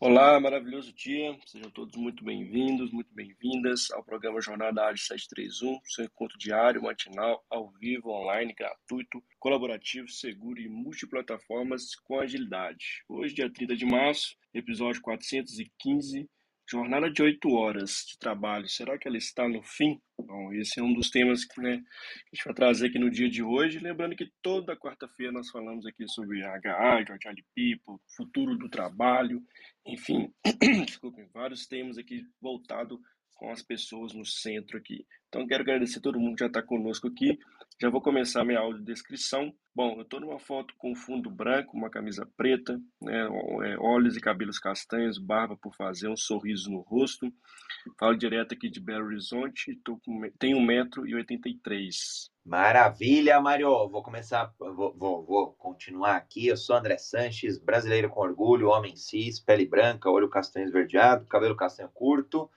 Olá, maravilhoso dia. Sejam todos muito bem-vindos, muito bem-vindas ao programa Jornada Ágil 731, seu encontro diário, matinal, ao vivo, online, gratuito, colaborativo, seguro e multiplataformas com agilidade. Hoje, dia 30 de março, episódio 415 Jornada de oito horas de trabalho, será que ela está no fim? Bom, esse é um dos temas que, né, a gente vai trazer aqui no dia de hoje. Lembrando que toda quarta-feira nós falamos aqui sobre HA, Agile People, futuro do trabalho, enfim, desculpem, vários temas aqui voltados com as pessoas no centro aqui. Então, quero agradecer a todo mundo que já está conosco aqui. Já vou começar minha audiodescrição. Bom, eu estou numa foto com fundo branco, uma camisa preta, né, é, olhos e cabelos castanhos, barba por fazer, um sorriso no rosto. Falo direto aqui de Belo Horizonte, tô com, tenho 1,83m. Maravilha, Mário. Vou começar, vou, vou, vou, continuar aqui. Eu sou André Sanches, brasileiro com orgulho, homem cis, pele branca, olho castanho esverdeado, cabelo castanho curto.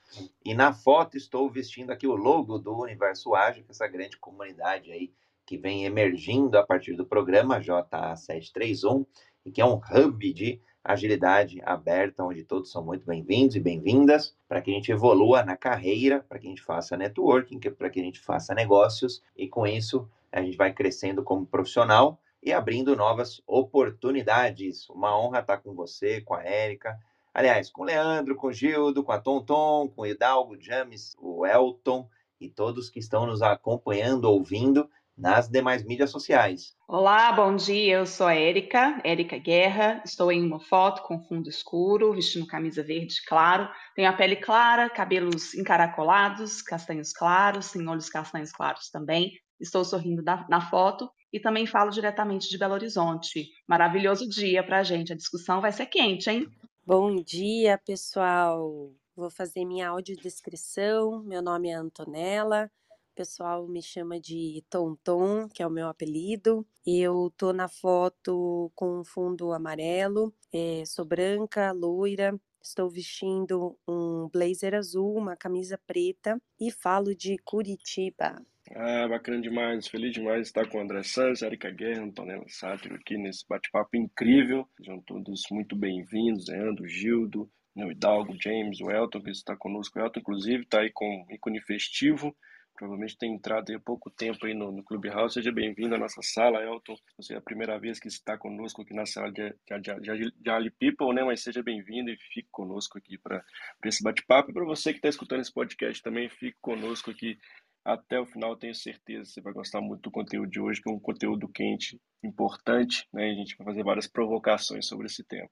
E na foto estou vestindo aqui o logo do Universo Ágil, que é essa grande comunidade aí que vem emergindo a partir do programa JA731 e que é um hub de agilidade aberta, onde todos são muito bem-vindos e bem-vindas, para que a gente evolua na carreira, para que a gente faça networking, para que a gente faça negócios e com isso a gente vai crescendo como profissional e abrindo novas oportunidades. Uma honra estar com você, com a Érica, aliás, com o Leandro, com o Gildo, com a Tonton, com o Hidalgo, James, o Elton e todos que estão nos acompanhando, ouvindo nas demais mídias sociais. Olá, bom dia. Eu sou a Érica, Érica Guerra. Estou em uma foto com fundo escuro, vestindo camisa verde claro. Tenho a pele clara, cabelos encaracolados, castanhos claros, tem olhos castanhos claros também. Estou sorrindo na, na foto e também falo diretamente de Belo Horizonte. Maravilhoso dia para a gente. A discussão vai ser quente, hein? Bom dia, pessoal. Vou fazer minha audiodescrição. Meu nome é Antonella pessoal me chama de Tonton, que é o meu apelido. Eu tô na foto com um fundo amarelo, é, sou branca, loira, estou vestindo um blazer azul, uma camisa preta e falo de Curitiba. Ah, bacana demais, feliz demais estar com o André Santos, Erika Guerra, Antonella Sátiro aqui nesse bate-papo incrível. Sejam todos muito bem-vindos, Leandro, Gildo, o Hidalgo, James, o Elton, que está conosco. O Elton, inclusive, está aí com ícone festivo provavelmente tem entrado há pouco tempo aí no, no Clubhouse. Seja bem-vindo à nossa sala, Elton. Você é a primeira vez que está conosco aqui na sala de, de, de, de Ali People, né? Mas seja bem-vindo e fique conosco aqui para esse bate-papo. E para você que está escutando esse podcast também, fique conosco aqui até o final. Tenho certeza que você vai gostar muito do conteúdo de hoje, que é um conteúdo quente, importante, né? A gente vai fazer várias provocações sobre esse tema.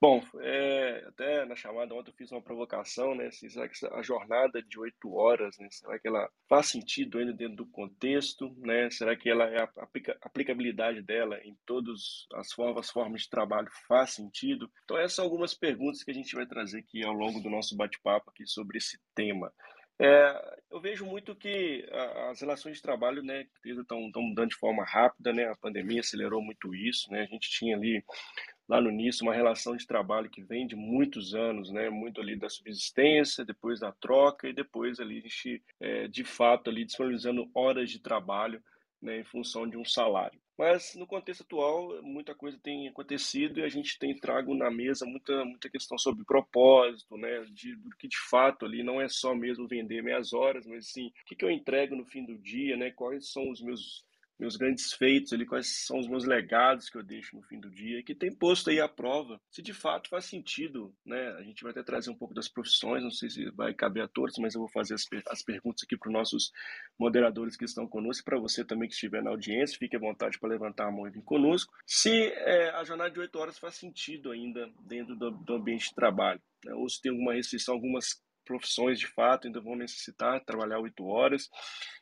Bom, é, até na chamada ontem eu fiz uma provocação, né? Assim, será que a jornada de oito horas, né? Será que ela faz sentido ainda dentro do contexto, né? Será que ela é a aplicabilidade dela em todas as formas, as formas de trabalho faz sentido? Então essas são algumas perguntas que a gente vai trazer aqui ao longo do nosso bate-papo aqui sobre esse tema. É, eu vejo muito que as relações de trabalho, né, estão mudando de forma rápida, né? A pandemia acelerou muito isso, né? A gente tinha ali lá no início uma relação de trabalho que vem de muitos anos, né? Muito ali da subsistência, depois da troca e depois ali a gente, é, de fato, ali disponibilizando horas de trabalho né, em função de um salário. Mas no contexto atual, muita coisa tem acontecido e a gente tem trago na mesa muita, muita questão sobre propósito, né, de, do que de fato ali não é só mesmo vender meias horas, mas sim, o que, que eu entrego no fim do dia, né, quais são os meus meus grandes feitos ali, quais são os meus legados que eu deixo no fim do dia, que tem posto aí à prova se de fato faz sentido, né? A gente vai até trazer um pouco das profissões, não sei se vai caber a todos, mas eu vou fazer as, as perguntas aqui para os nossos moderadores que estão conosco, para você também que estiver na audiência, fique à vontade para levantar a mão e vir conosco, se é, a jornada de oito horas faz sentido ainda dentro do, do ambiente de trabalho, né? ou se tem alguma restrição, algumas profissões de fato ainda vão necessitar trabalhar oito horas.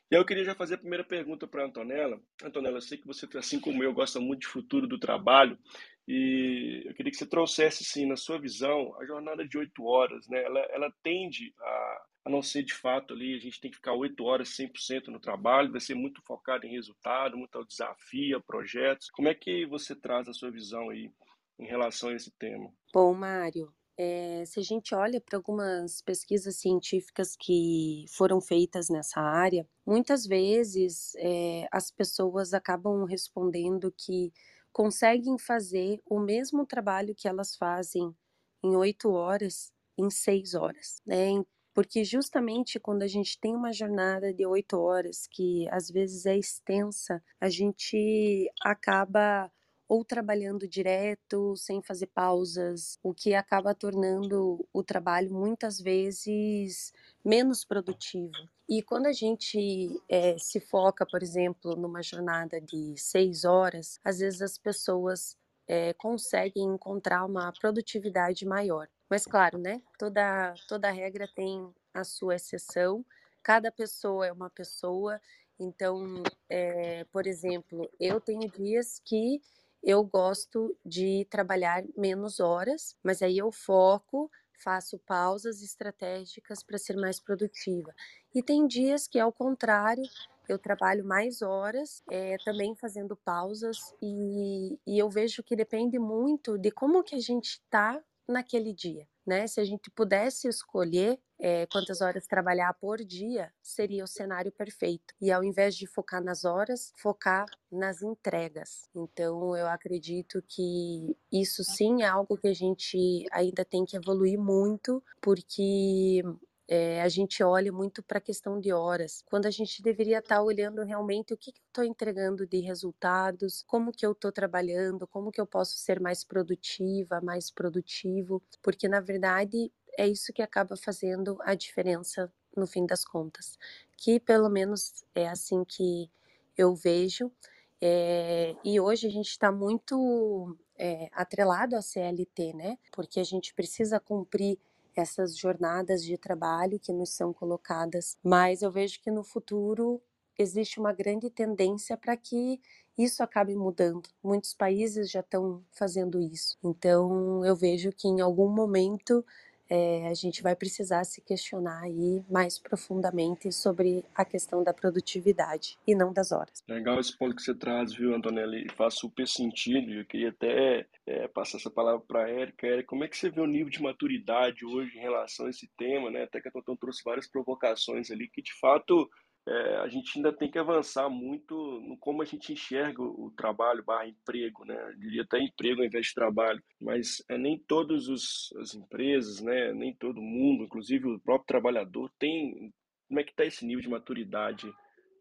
E aí eu queria já fazer a primeira pergunta para a Antonella. Antonella, eu sei que você, assim como eu, gosta muito de futuro do trabalho e eu queria que você trouxesse, sim, na sua visão, a jornada de oito horas, né? Ela, ela tende a, a não ser de fato ali, a gente tem que ficar oito horas 100% no trabalho, vai ser muito focado em resultado, muito ao desafio, a projetos. Como é que você traz a sua visão aí em relação a esse tema? Bom, Mário, é, se a gente olha para algumas pesquisas científicas que foram feitas nessa área, muitas vezes é, as pessoas acabam respondendo que conseguem fazer o mesmo trabalho que elas fazem em oito horas em seis horas, né? Porque justamente quando a gente tem uma jornada de oito horas, que às vezes é extensa, a gente acaba ou trabalhando direto, sem fazer pausas, o que acaba tornando o trabalho muitas vezes menos produtivo. E quando a gente é, se foca, por exemplo, numa jornada de seis horas, às vezes as pessoas é, conseguem encontrar uma produtividade maior. Mas claro, né? Toda toda regra tem a sua exceção. Cada pessoa é uma pessoa. Então, é, por exemplo, eu tenho dias que eu gosto de trabalhar menos horas, mas aí eu foco, faço pausas estratégicas para ser mais produtiva. E tem dias que, ao contrário, eu trabalho mais horas, é, também fazendo pausas, e, e eu vejo que depende muito de como que a gente está naquele dia. Né? Se a gente pudesse escolher é, quantas horas trabalhar por dia, seria o cenário perfeito. E ao invés de focar nas horas, focar nas entregas. Então, eu acredito que isso sim é algo que a gente ainda tem que evoluir muito, porque é, a gente olha muito para a questão de horas, quando a gente deveria estar tá olhando realmente o que, que eu estou entregando de resultados, como que eu estou trabalhando, como que eu posso ser mais produtiva, mais produtivo, porque na verdade é isso que acaba fazendo a diferença no fim das contas, que pelo menos é assim que eu vejo. É, e hoje a gente está muito é, atrelado à CLT, né? Porque a gente precisa cumprir essas jornadas de trabalho que nos são colocadas, mas eu vejo que no futuro existe uma grande tendência para que isso acabe mudando. Muitos países já estão fazendo isso. Então, eu vejo que em algum momento é, a gente vai precisar se questionar aí mais profundamente sobre a questão da produtividade e não das horas. Legal esse ponto que você traz, viu, Antonelli? Faz super sentido. Eu queria até é, passar essa palavra para a Érica. Érica, como é que você vê o nível de maturidade hoje em relação a esse tema, né? Até que a Tonton trouxe várias provocações ali que, de fato, é, a gente ainda tem que avançar muito no como a gente enxerga o, trabalho barra emprego, né? Eu diria até emprego ao invés de trabalho, mas é, nem todas as empresas, né? Nem todo mundo, inclusive o próprio trabalhador, tem. Como é que está esse nível de maturidade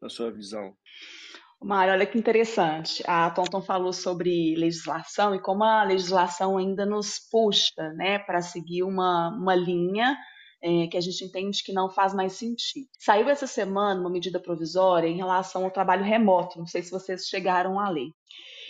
na sua visão? Mário, olha que interessante. A Tonton falou sobre legislação e como a legislação ainda nos puxa né, para seguir uma, uma linha é, que a gente entende que não faz mais sentido. Saiu essa semana uma medida provisória em relação ao trabalho remoto, não sei se vocês chegaram a ler.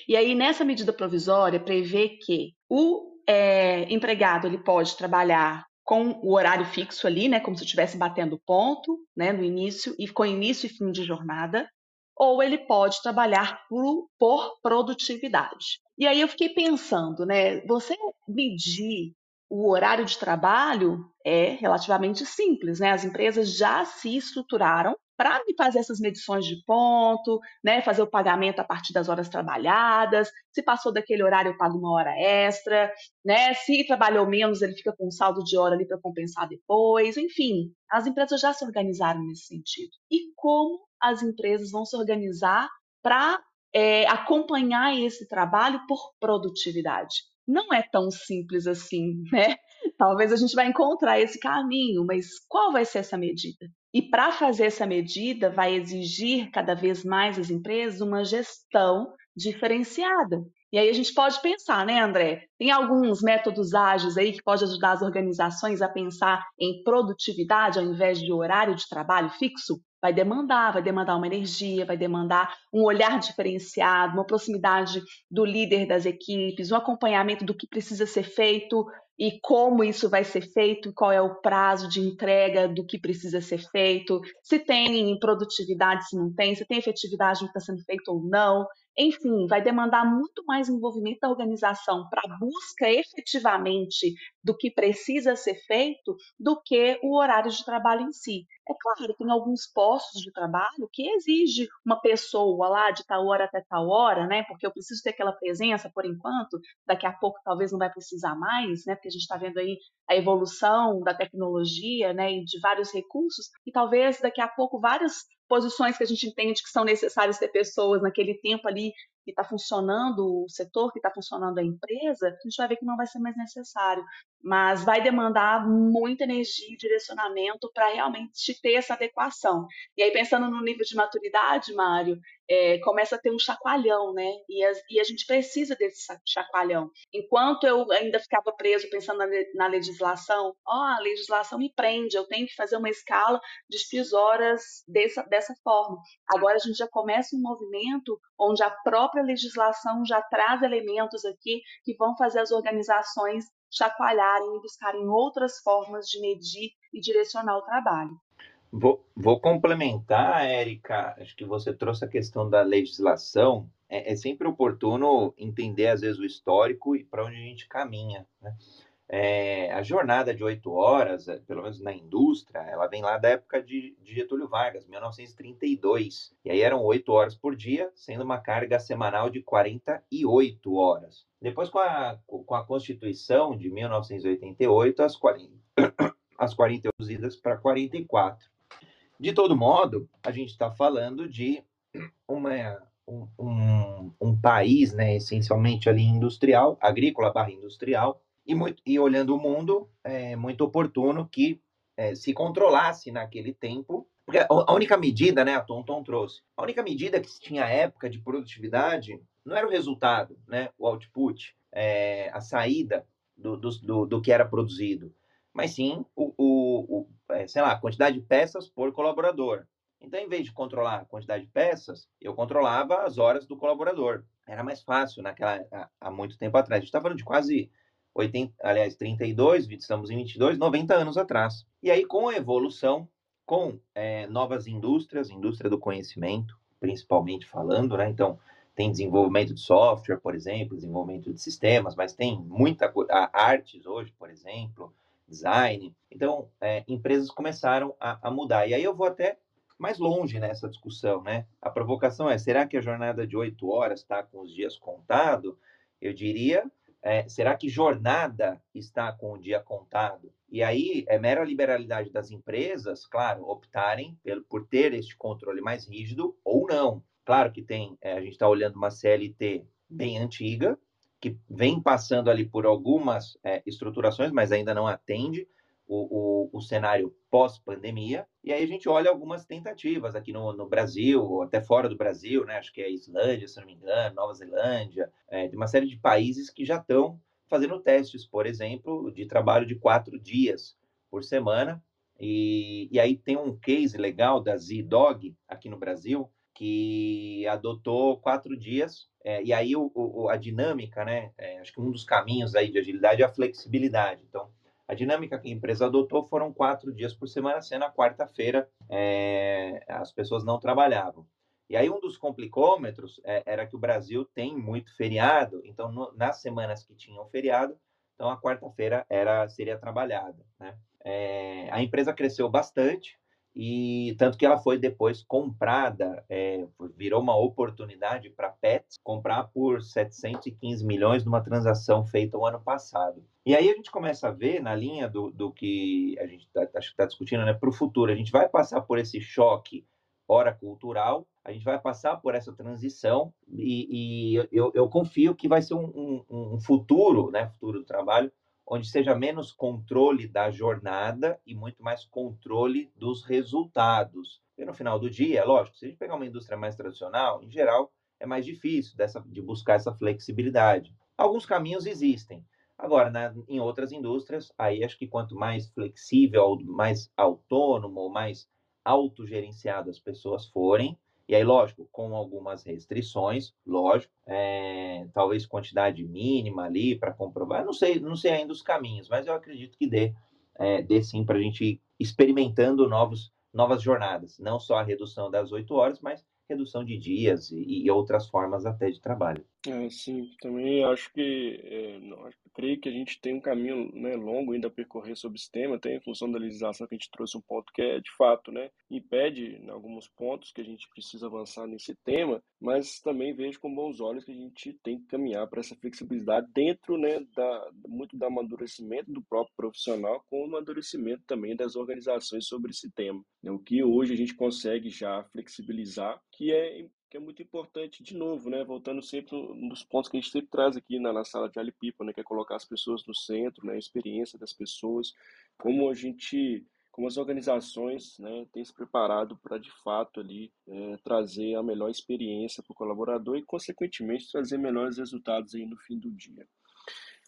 E aí, nessa medida provisória, prevê que o é, empregado ele pode trabalhar com o horário fixo ali, né, como se estivesse batendo ponto, né, no início e com início e fim de jornada, ou ele pode trabalhar por, por produtividade. E aí eu fiquei pensando, né, você medir o horário de trabalho é relativamente simples, né? As empresas já se estruturaram para fazer essas medições de ponto, né? Fazer o pagamento a partir das horas trabalhadas. Se passou daquele horário, eu pago uma hora extra, né? Se trabalhou menos, ele fica com um saldo de hora ali para compensar depois. Enfim, as empresas já se organizaram nesse sentido. E como as empresas vão se organizar para é, acompanhar esse trabalho por produtividade? Não é tão simples assim, né? Talvez a gente vai encontrar esse caminho, mas qual vai ser essa medida? E para fazer essa medida, vai exigir cada vez mais as empresas uma gestão diferenciada. E aí a gente pode pensar, né, André? Tem alguns métodos ágeis aí que pode ajudar as organizações a pensar em produtividade ao invés de horário de trabalho fixo? Vai demandar, vai demandar uma energia, vai demandar um olhar diferenciado, uma proximidade do líder das equipes, um acompanhamento do que precisa ser feito e como isso vai ser feito, qual é o prazo de entrega do que precisa ser feito, se tem produtividade, se não tem, se tem efetividade no que está sendo feito ou não. Enfim, vai demandar muito mais envolvimento da organização para a busca efetivamente do que precisa ser feito do que o horário de trabalho em si. É claro, tem alguns postos de trabalho que exige uma pessoa lá de tal hora até tal hora, né? Porque eu preciso ter aquela presença por enquanto, daqui a pouco talvez não vai precisar mais, né? Porque a gente está vendo aí a evolução da tecnologia, né? E de vários recursos, e talvez daqui a pouco várias posições que a gente entende que são necessárias ter pessoas naquele tempo ali que está funcionando o setor, que está funcionando a empresa, a gente vai ver que não vai ser mais necessário. Mas vai demandar muita energia e direcionamento para realmente ter essa adequação. E aí, pensando no nível de maturidade, Mário, é, começa a ter um chacoalhão, né? E a, e a, gente precisa desse chacoalhão. Enquanto eu ainda ficava preso pensando na, na legislação, ó, oh, a legislação me prende, eu tenho que fazer uma escala de X horas dessa, dessa forma. Agora a gente já começa um movimento onde a própria legislação já traz elementos aqui que vão fazer as organizações chacoalharem e buscarem outras formas de medir e direcionar o trabalho. Vou, vou complementar, Érica. Acho que você trouxe a questão da legislação. É, é sempre oportuno entender, às vezes, o histórico e para onde a gente caminha. Né? É, a jornada de oito horas, é, pelo menos na indústria, ela vem lá da época de, de, Getúlio Vargas, 1932. E aí eram oito horas por dia, sendo uma carga semanal de 48 horas. Depois, com a, com a Constituição de 1988, as 40, as 40 reduzidas para 44. De todo modo, a gente está falando de uma, um, um, um, país, né, essencialmente ali industrial, agrícola barra industrial, e, muito, e olhando o mundo, é muito oportuno que é, se controlasse naquele tempo, porque a única medida, né, a Tonton trouxe, a única medida que se tinha época de produtividade não era o resultado, né, o output, é, a saída do, do, do, que era produzido, mas sim o, o, o é, sei lá, a quantidade de peças por colaborador. Então, em vez de controlar a quantidade de peças, eu controlava as horas do colaborador. Era mais fácil naquela há, muito tempo atrás. A gente está falando de quase 80, aliás, 32, estamos em 22, 90 anos atrás. E aí, com a evolução, com é, novas indústrias, indústria do conhecimento, principalmente falando, né? Então, tem desenvolvimento de software, por exemplo, desenvolvimento de sistemas, mas tem muita artes hoje, por exemplo, design. Então, é, empresas começaram a, a, mudar. E aí eu vou até mais longe nessa discussão, né? A provocação é: será que a jornada de oito horas está com os dias contados? Eu diria, é, será que jornada está com o dia contado? E aí é mera liberalidade das empresas, claro, optarem por, por ter este controle mais rígido ou não. Claro que tem, é, a gente está olhando uma CLT bem antiga, que vem passando ali por algumas é, estruturações, mas ainda não atende o, o, o cenário pós-pandemia. E aí a gente olha algumas tentativas aqui no, no, Brasil, ou até fora do Brasil, né? Acho que é Islândia, se não me engano, Nova Zelândia, é, de uma série de países que já estão fazendo testes, por exemplo, de trabalho de quatro dias por semana. E, e aí tem um case legal da Z-Dog aqui no Brasil, que adotou quatro dias é, e aí o, o, a dinâmica, né? É, acho que um dos caminhos aí de agilidade é a flexibilidade. Então, a dinâmica que a empresa adotou foram quatro dias por semana, sendo a quarta-feira é, as pessoas não trabalhavam. E aí um dos complicômetros é, era que o Brasil tem muito feriado, então no, nas semanas que tinham feriado, então a quarta-feira era seria trabalhada. Né? É, a empresa cresceu bastante, e tanto que ela foi depois comprada, é, virou uma oportunidade para Pets comprar por 715 milhões numa transação feita o ano passado. E aí a gente começa a ver na linha do, do que a gente está tá discutindo né, para o futuro. A gente vai passar por esse choque hora cultural, a gente vai passar por essa transição e, e eu, eu, confio que vai ser um, um, um futuro, né, futuro do trabalho, onde seja menos controle da jornada e muito mais controle dos resultados. E no final do dia, é lógico, se a gente pegar uma indústria mais tradicional, em geral, é mais difícil dessa, de buscar essa flexibilidade. Alguns caminhos existem. Agora, na, em outras indústrias, aí acho que quanto mais flexível, mais autônomo, mais autogerenciado as pessoas forem, e aí, lógico, com algumas restrições, lógico, é, talvez quantidade mínima ali para comprovar. Não sei, não sei ainda os caminhos, mas eu acredito que dê, é, dê sim para a gente ir experimentando novos, novas jornadas. Não só a redução das oito horas, mas redução de dias e, e outras formas até de trabalho. É, sim, também acho que, é, não, creio que a gente tem um caminho né, longo ainda a percorrer sobre esse tema, tem em função da legislação que a gente trouxe um ponto que é, de fato, né, impede em alguns pontos que a gente precisa avançar nesse tema, mas também vejo com bons olhos que a gente tem que caminhar para essa flexibilidade dentro, né, da, muito do amadurecimento do próprio profissional com o amadurecimento também das organizações sobre esse tema. Né, o que hoje a gente consegue já flexibilizar, que é que é muito importante, de novo, né, voltando sempre nos pontos que a gente sempre traz aqui na, na sala de Ali People, né, que é colocar as pessoas no centro, né, a experiência das pessoas, como a gente, como as organizações, né, têm se preparado para, de fato, ali, é, trazer a melhor experiência para o colaborador e, consequentemente, trazer melhores resultados aí no fim do dia.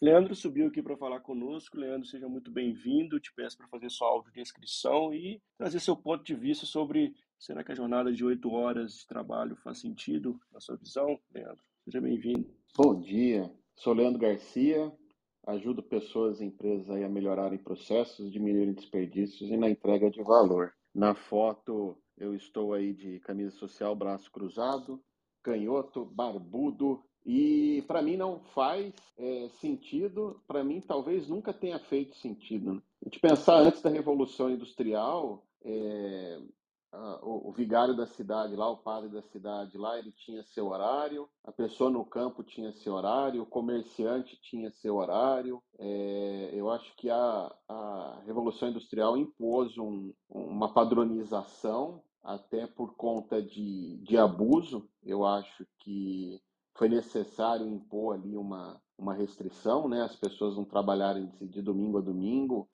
Leandro subiu aqui para falar conosco. Leandro, seja muito bem-vindo. Te peço para fazer sua audiodescrição e trazer seu ponto de vista sobre será que a jornada de oito horas de trabalho faz sentido na sua visão, Leandro? Seja bem-vindo. Bom dia. Sou Leandro Garcia. Ajudo pessoas e empresas a melhorarem processos, diminuírem desperdícios e na entrega de valor. Na foto eu estou aí de camisa social, braço cruzado, canhoto, barbudo, e para mim não faz é, sentido, para mim talvez nunca tenha feito sentido. Né? A gente pensar antes da Revolução Industrial, é, a, o, o, vigário da cidade lá, o padre da cidade lá, ele tinha seu horário, a pessoa no campo tinha seu horário, o comerciante tinha seu horário. É, eu acho que a, a Revolução Industrial impôs um, uma padronização, até por conta de, de abuso. Eu acho que foi necessário impor ali uma, uma restrição, né? As pessoas não trabalharem de, domingo a domingo,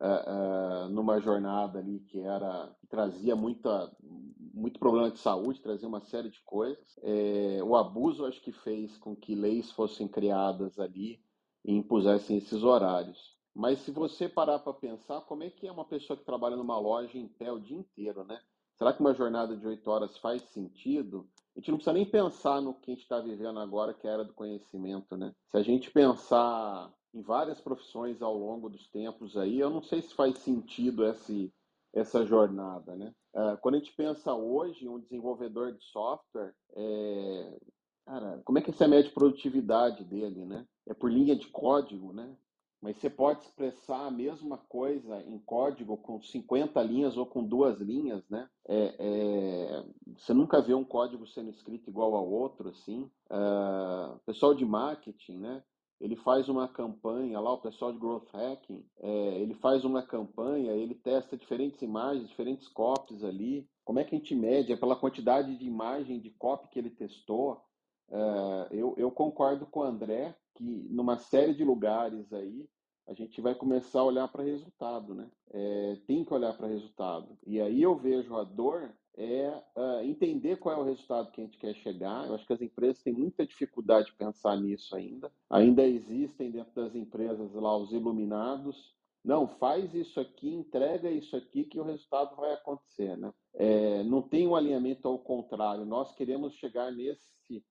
uh, uh, numa jornada ali que era que trazia muita, muito problema de saúde, trazia uma série de coisas. É, o abuso acho que fez com que leis fossem criadas ali e impusessem esses horários. Mas se você parar para pensar, como é que é uma pessoa que trabalha numa loja em pé o dia inteiro, né? Será que uma jornada de oito horas faz sentido? Gente não precisa nem pensar no que a gente está vivendo agora, que é a era do conhecimento, né? Se a gente pensar em várias profissões ao longo dos tempos aí, eu não sei se faz sentido esse, essa jornada, né? Uh, quando a gente pensa hoje, um desenvolvedor de software, é... cara, como é que essa é a produtividade dele, né? É por linha de código, né? Mas você pode expressar a mesma coisa em código com 50 linhas ou com duas linhas, né? É, é, você nunca vê um código sendo escrito igual ao outro, assim. Uh, pessoal de marketing, né? Ele faz uma campanha lá, o pessoal de growth hacking, é, ele faz uma campanha, ele testa diferentes imagens, diferentes copies ali. Como é que a gente mede? É pela quantidade de imagem de copy que ele testou. Uh, eu, eu concordo com o André que numa série de lugares aí a gente vai começar a olhar para resultado, né? É, tem que olhar para resultado. E aí eu vejo a dor é uh, entender qual é o resultado que a gente quer chegar. Eu acho que as empresas têm muita dificuldade de pensar nisso ainda. Ainda existem dentro das empresas lá os iluminados. Não, faz isso aqui, entrega isso aqui que o resultado vai acontecer, né? É, não tem um alinhamento ao contrário. Nós queremos chegar nesse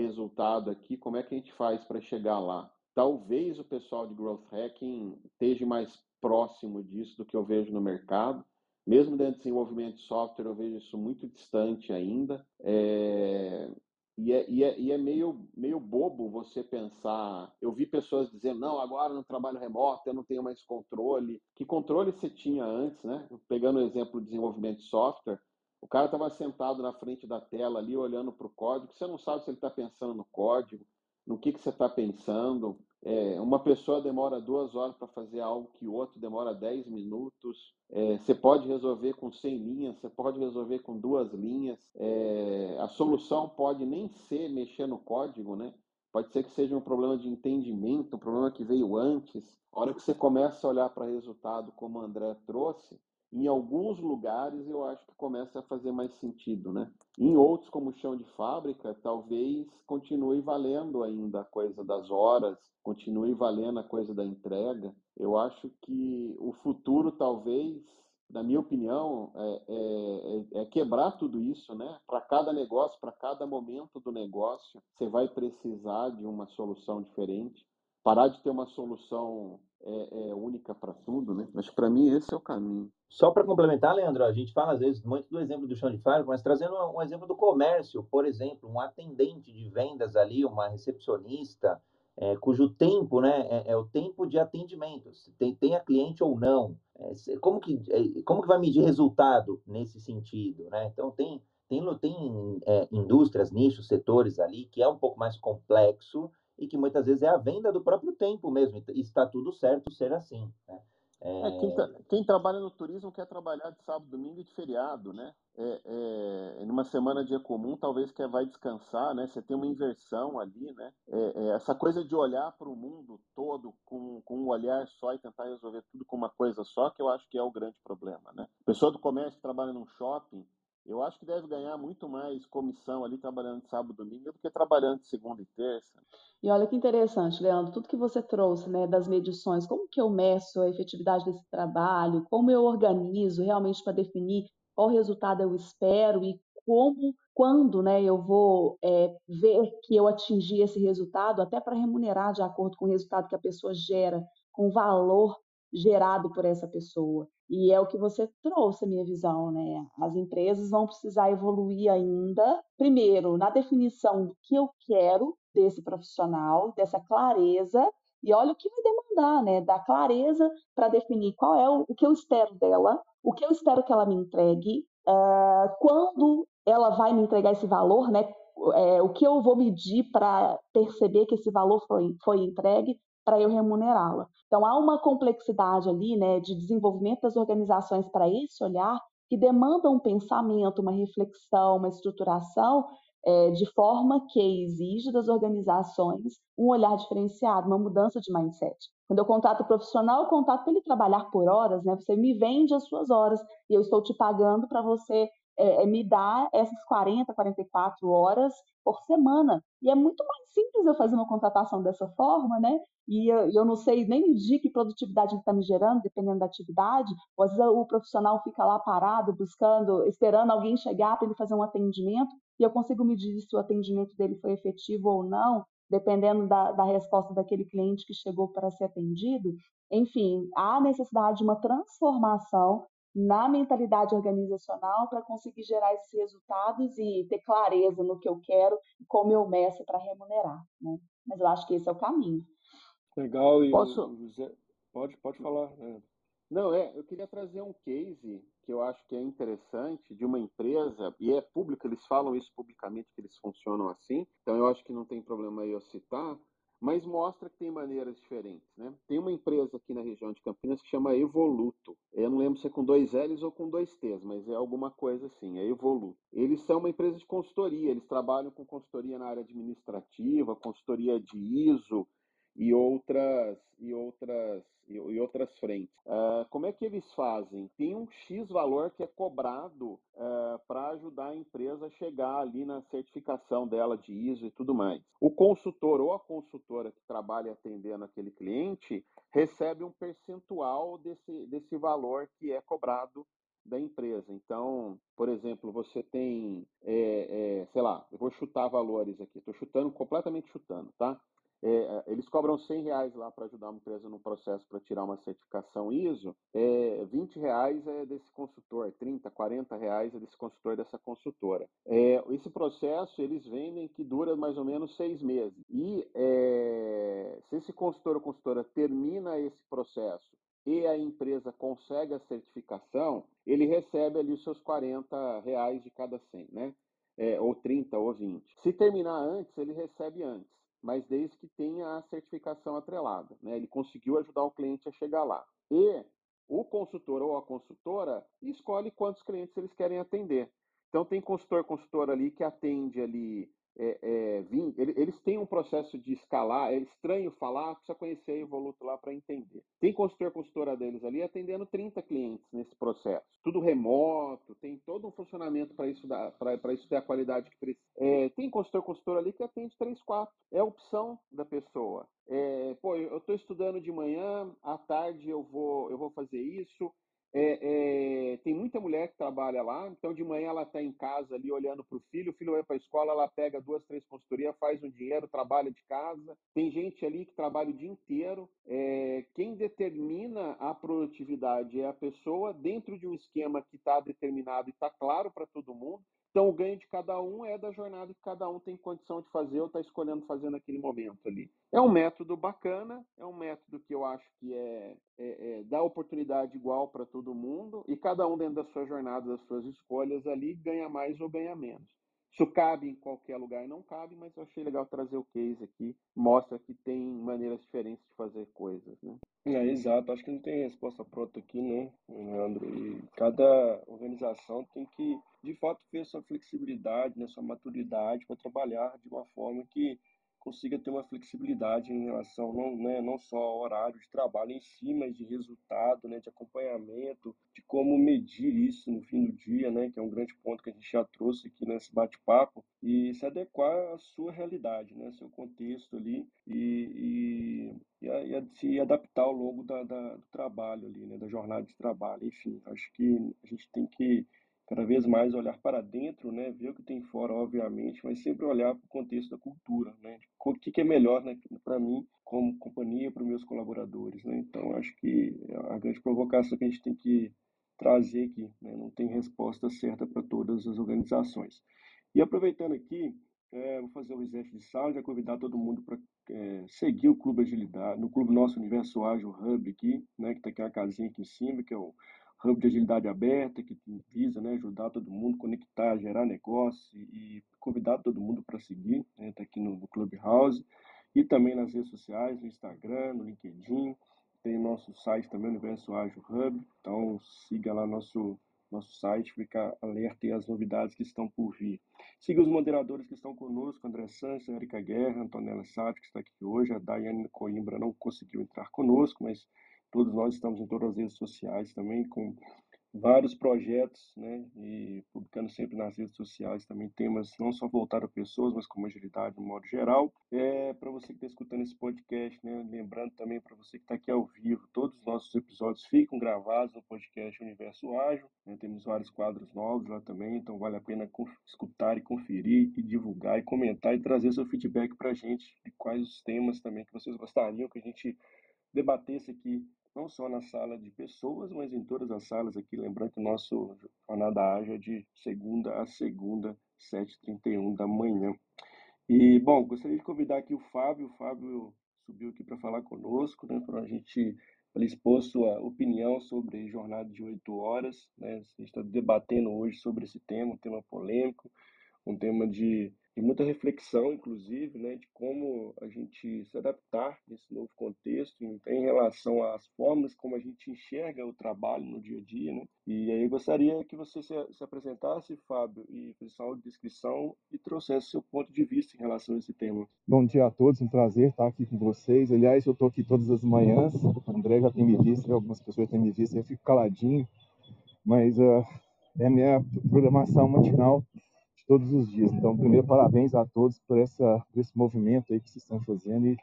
resultado aqui, como é que a gente faz para chegar lá? Talvez o pessoal de Growth Hacking esteja mais próximo disso do que eu vejo no mercado. Mesmo dentro do desenvolvimento de software, eu vejo isso muito distante ainda. É... E, é, e, é, e é, meio, meio bobo você pensar. Eu vi pessoas dizendo: não, agora no trabalho remoto eu não tenho mais controle. Que controle você tinha antes, né? Pegando o exemplo do desenvolvimento de software, o cara estava sentado na frente da tela ali, olhando para o código. Você não sabe se ele está pensando no código, no que, que você está pensando. É, uma pessoa demora duas horas para fazer algo que outro demora dez minutos. É, você pode resolver com 100 linhas, você pode resolver com duas linhas. É, a solução pode nem ser mexer no código, né? Pode ser que seja um problema de entendimento, um problema que veio antes. A hora que você começa a olhar para o resultado, como o André trouxe, em alguns lugares eu acho que começa a fazer mais sentido, né? Em outros, como chão de fábrica, talvez continue valendo ainda a coisa das horas, continue valendo a coisa da entrega. Eu acho que o futuro talvez na minha opinião, é, é, é, quebrar tudo isso, né? Para cada negócio, para cada momento do negócio, você vai precisar de uma solução diferente. Parar de ter uma solução é, é única para tudo, né? Mas para mim esse é o caminho. Só para complementar, Leandro, a gente fala às vezes muito do exemplo do chão de fábrica, mas trazendo um, exemplo do comércio, por exemplo, um atendente de vendas ali, uma recepcionista, é, cujo tempo né, é, é, o tempo de atendimento, se tem, tem a cliente ou não, é, como, que, é, como que vai medir resultado nesse sentido? Né? Então, tem, tem, tem indústrias, nichos, setores ali que é um pouco mais complexo e que muitas vezes é a venda do próprio tempo mesmo, e está tudo certo ser assim. Né? É, quem, tá, quem, trabalha no turismo quer trabalhar de sábado, domingo e de feriado, né? É, é, numa semana dia comum, talvez quer vai descansar, né? Você tem uma inversão ali, né? É, é, essa coisa de olhar para o mundo todo com, com um olhar só e tentar resolver tudo com uma coisa só, que eu acho que é o grande problema, né? Pessoa do comércio que trabalha num shopping, eu acho que deve ganhar muito mais comissão ali trabalhando de sábado e domingo do que trabalhando de segunda e terça. E olha que interessante, Leandro, tudo que você trouxe, né, das medições, como que eu meço a efetividade desse trabalho, como eu organizo realmente para definir qual resultado eu espero e como, quando, né, eu vou é, ver que eu atingi esse resultado, até para remunerar de acordo com o resultado que a pessoa gera, com o valor gerado por essa pessoa. E é o que você trouxe, a minha visão, né? As empresas vão precisar evoluir ainda, primeiro, na definição do que eu quero desse profissional, dessa clareza, e olha o que vai demandar, né? Da clareza para definir qual é o, o, que eu espero dela, o que eu espero que ela me entregue, uh, quando ela vai me entregar esse valor, né? É, o que eu vou medir para perceber que esse valor foi, foi entregue para eu remunerá-la. Então, há uma complexidade ali né, de desenvolvimento das organizações para esse olhar que demanda um pensamento, uma reflexão, uma estruturação é, de forma que exige das organizações um olhar diferenciado, uma mudança de mindset. Quando eu contrato o profissional, eu contrato para ele trabalhar por horas, né? Você me vende as suas horas e eu estou te pagando para você é, é, me dar essas 40, 44 horas por semana. E é muito mais simples eu fazer uma contratação dessa forma, né? E eu, eu não sei nem medir que produtividade ele está me gerando, dependendo da atividade. Às vezes o profissional fica lá parado, buscando, esperando alguém chegar para ele fazer um atendimento, e eu consigo medir se o atendimento dele foi efetivo ou não, dependendo da, da resposta daquele cliente que chegou para ser atendido. Enfim, há necessidade de uma transformação na mentalidade organizacional para conseguir gerar esses resultados e ter clareza no que eu quero e como eu meço para remunerar. Né? Mas eu acho que esse é o caminho. Legal, e Posso... José, pode, pode falar. Né? Não, é, eu queria trazer um case que eu acho que é interessante de uma empresa, e é público, eles falam isso publicamente, que eles funcionam assim, então eu acho que não tem problema eu citar, mas mostra que tem maneiras diferentes. Né? Tem uma empresa aqui na região de Campinas que chama Evoluto. Eu não lembro se é com dois L's ou com dois T's, mas é alguma coisa assim, é Evoluto. Eles são uma empresa de consultoria, eles trabalham com consultoria na área administrativa, consultoria de ISO, e outras e outras e, outras frentes. Uh, como é que eles fazem? Tem um X valor que é cobrado uh, ah, para ajudar a empresa a chegar ali na certificação dela de ISO e tudo mais. O consultor ou a consultora que trabalha atendendo aquele cliente recebe um percentual desse, desse valor que é cobrado da empresa. Então, por exemplo, você tem, é, é, sei lá, eu vou chutar valores aqui, estou chutando, completamente chutando, tá? É, é, eles cobram 100 reais lá para ajudar uma empresa no processo para tirar uma certificação ISO, é, 20 reais é desse consultor, 30, 40 reais é desse consultor, dessa consultora. É, esse processo eles vendem que dura mais ou menos seis meses. E é, se esse consultor ou consultora termina esse processo e a empresa consegue a certificação, ele recebe ali os seus 40 reais de cada 100, né? É, ou 30 ou 20. Se terminar antes, ele recebe antes mas desde que tenha a certificação atrelada. Né? Ele conseguiu ajudar o cliente a chegar lá. E o consultor ou a consultora escolhe quantos clientes eles querem atender. Então tem consultor, consultora ali que atende ali é, é, eles têm um processo de escalar, é estranho falar, precisa conhecer a Evoluto lá para entender. Tem consultor, consultora deles ali atendendo 30 clientes nesse processo. Tudo remoto, tem todo um funcionamento para isso, para isso ter a qualidade que precisa. É, tem consultor, consultora ali que atende 3, 4. É a opção da pessoa. É, pô, eu estou estudando de manhã, à tarde eu vou, eu vou fazer isso, é, é, tem muita mulher que trabalha lá, então de manhã ela está em casa ali olhando para o filho, o filho vai para a escola, ela pega duas, três consultorias, faz um dinheiro, trabalha de casa. Tem gente ali que trabalha o dia inteiro. É, quem determina a produtividade é a pessoa dentro de um esquema que está determinado e está claro para todo mundo. Então, o ganho de cada um é da jornada que cada um tem condição de fazer ou está escolhendo fazer naquele momento ali. É um método bacana, é um método que eu acho que é, é, é dá oportunidade igual para todo mundo e cada um dentro da sua jornada, das suas escolhas ali, ganha mais ou ganha menos. isso cabe em qualquer lugar, não cabe, mas eu achei legal trazer o case aqui. Mostra que tem maneiras diferentes de fazer coisas, né? É, exato. Acho que não tem resposta pronta aqui, né, Leandro? E cada organização tem que, de fato, ver sua flexibilidade, né, sua maturidade para trabalhar de uma forma que consiga ter uma flexibilidade em relação não, né, não só ao horário de trabalho em si, mas de resultado, né, de acompanhamento, de como medir isso no fim do dia, né, que é um grande ponto que a gente já trouxe aqui nesse bate-papo, e se adequar à sua realidade, né, seu contexto ali, e, e, e, e se adaptar ao longo da, da, do trabalho ali, né, da jornada de trabalho. Enfim, acho que a gente tem que cada vez mais olhar para dentro, né, ver o que tem fora, obviamente, mas sempre olhar para o contexto da cultura, né, o que, é melhor né, para mim como companhia, para os meus colaboradores, né, então acho que a grande provocação que a gente tem que trazer aqui, né, não tem resposta certa para todas as organizações. E aproveitando aqui, é, vou fazer o reset de sala, já convidar todo mundo para é, seguir o Clube Agilidade, no Clube Nosso Universo Ágil Hub aqui, né, que está aqui a casinha aqui em cima, que é o hub de agilidade aberta, que visa né, ajudar todo mundo, conectar, gerar negócio e, convidar todo mundo para seguir, né, tá aqui no, no Clubhouse, e também nas redes sociais, no Instagram, no LinkedIn, tem nosso site também, Universo Ágil Hub, então siga lá nosso, nosso site, fica alerta as novidades que estão por vir. Siga os moderadores que estão conosco, André Santos, Erika Guerra, Antonella Sato, que está aqui hoje, a Daiane Coimbra não conseguiu entrar conosco, mas Todos nós estamos em todas as redes sociais também, com vários projetos, né? E publicando sempre nas redes sociais também temas não só voltados a pessoas, mas como agilidade no modo geral. É, para você que está escutando esse podcast, né? Lembrando também para você que está aqui ao vivo, todos os nossos episódios ficam gravados no podcast Universo Ágil. Né? Temos vários quadros novos lá também, então vale a pena escutar e conferir e divulgar e comentar e trazer seu feedback para a gente de quais os temas também que vocês gostariam que a gente debatesse aqui, não só na sala de pessoas, mas em todas as salas aqui. Lembrando que o nosso Jornada Ágil é de segunda a segunda, 7h31 da manhã. E, bom, gostaria de convidar aqui o Fábio. O Fábio subiu aqui para falar conosco, né, para a gente ele expor sua opinião sobre jornada de oito horas. Né? A gente está debatendo hoje sobre esse tema, um tema polêmico, um tema de e muita reflexão, inclusive, né, de como a gente se adaptar nesse novo contexto em relação às formas como a gente enxerga o trabalho no dia a dia, né? E aí eu gostaria que você se, se apresentasse, Fábio, e fizesse uma descrição e trouxesse seu ponto de vista em relação a esse tema. Bom dia a todos, um prazer estar aqui com vocês. Aliás, eu estou aqui todas as manhãs. O André já tem me visto, algumas pessoas têm me visto, eu fico caladinho, mas uh, é a minha programação matinal todos os dias. Então, primeiro, parabéns a todos por, essa, por esse movimento aí que vocês estão fazendo e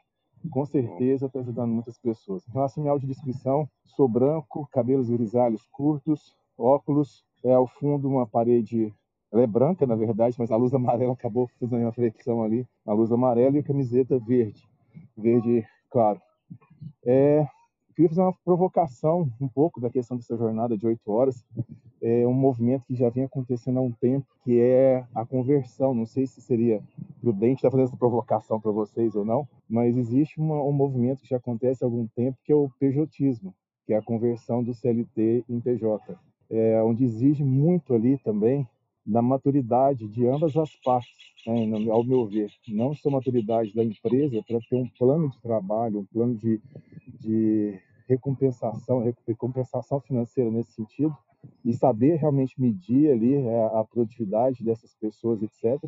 com certeza está ajudando muitas pessoas. Em relação à minha audiodescrição, sou branco, cabelos grisalhos curtos, óculos, é ao fundo uma parede, ela é branca na verdade, mas a luz amarela acabou fazendo uma reflexão ali, a luz amarela e a camiseta verde, verde claro. É, queria fazer uma provocação um pouco da questão dessa jornada de oito horas é um movimento que já vem acontecendo há um tempo, que é a conversão. Não sei se seria prudente estar fazendo essa provocação para vocês ou não, mas existe uma, um movimento que já acontece há algum tempo, que é o pejotismo, que é a conversão do CLT em PJ, é, onde exige muito ali também da maturidade de ambas as partes, né, ao meu ver. Não só maturidade da empresa para ter um plano de trabalho, um plano de, de recompensação, recompensação financeira nesse sentido, e saber realmente medir ali é, a produtividade dessas pessoas, etc.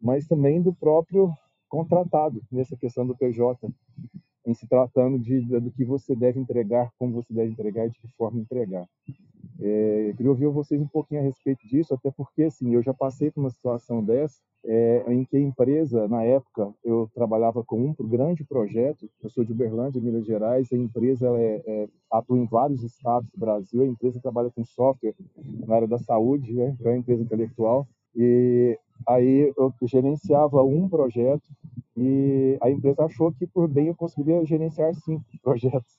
Mas também do próprio contratado nessa questão do PJ, em se tratando de, do que você deve entregar, como você deve entregar e de que forma entregar. É, queria ouvir vocês um pouquinho a respeito disso, até porque assim, eu já passei por uma situação dessa, é, em que a empresa, na época, eu trabalhava com um grande projeto, eu sou de Uberlândia, Minas Gerais, a empresa ela é, é, atua em vários estados do Brasil, a empresa trabalha com software na área da saúde, né, que é uma empresa intelectual, e aí eu gerenciava um projeto e a empresa achou que por bem eu conseguiria gerenciar cinco projetos.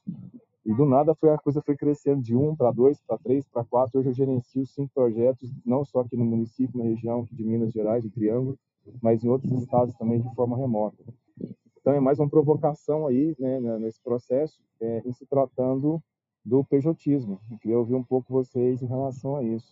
E do nada foi a coisa foi crescendo de um para dois, para três, para quatro. Hoje eu gerencio cinco projetos, não só aqui no município, na região de Minas Gerais, de Triângulo, mas em outros estados também de forma remota. Então é mais uma provocação aí, né, nesse processo, é, em se tratando do pejotismo. Eu queria ouvir um pouco vocês em relação a isso.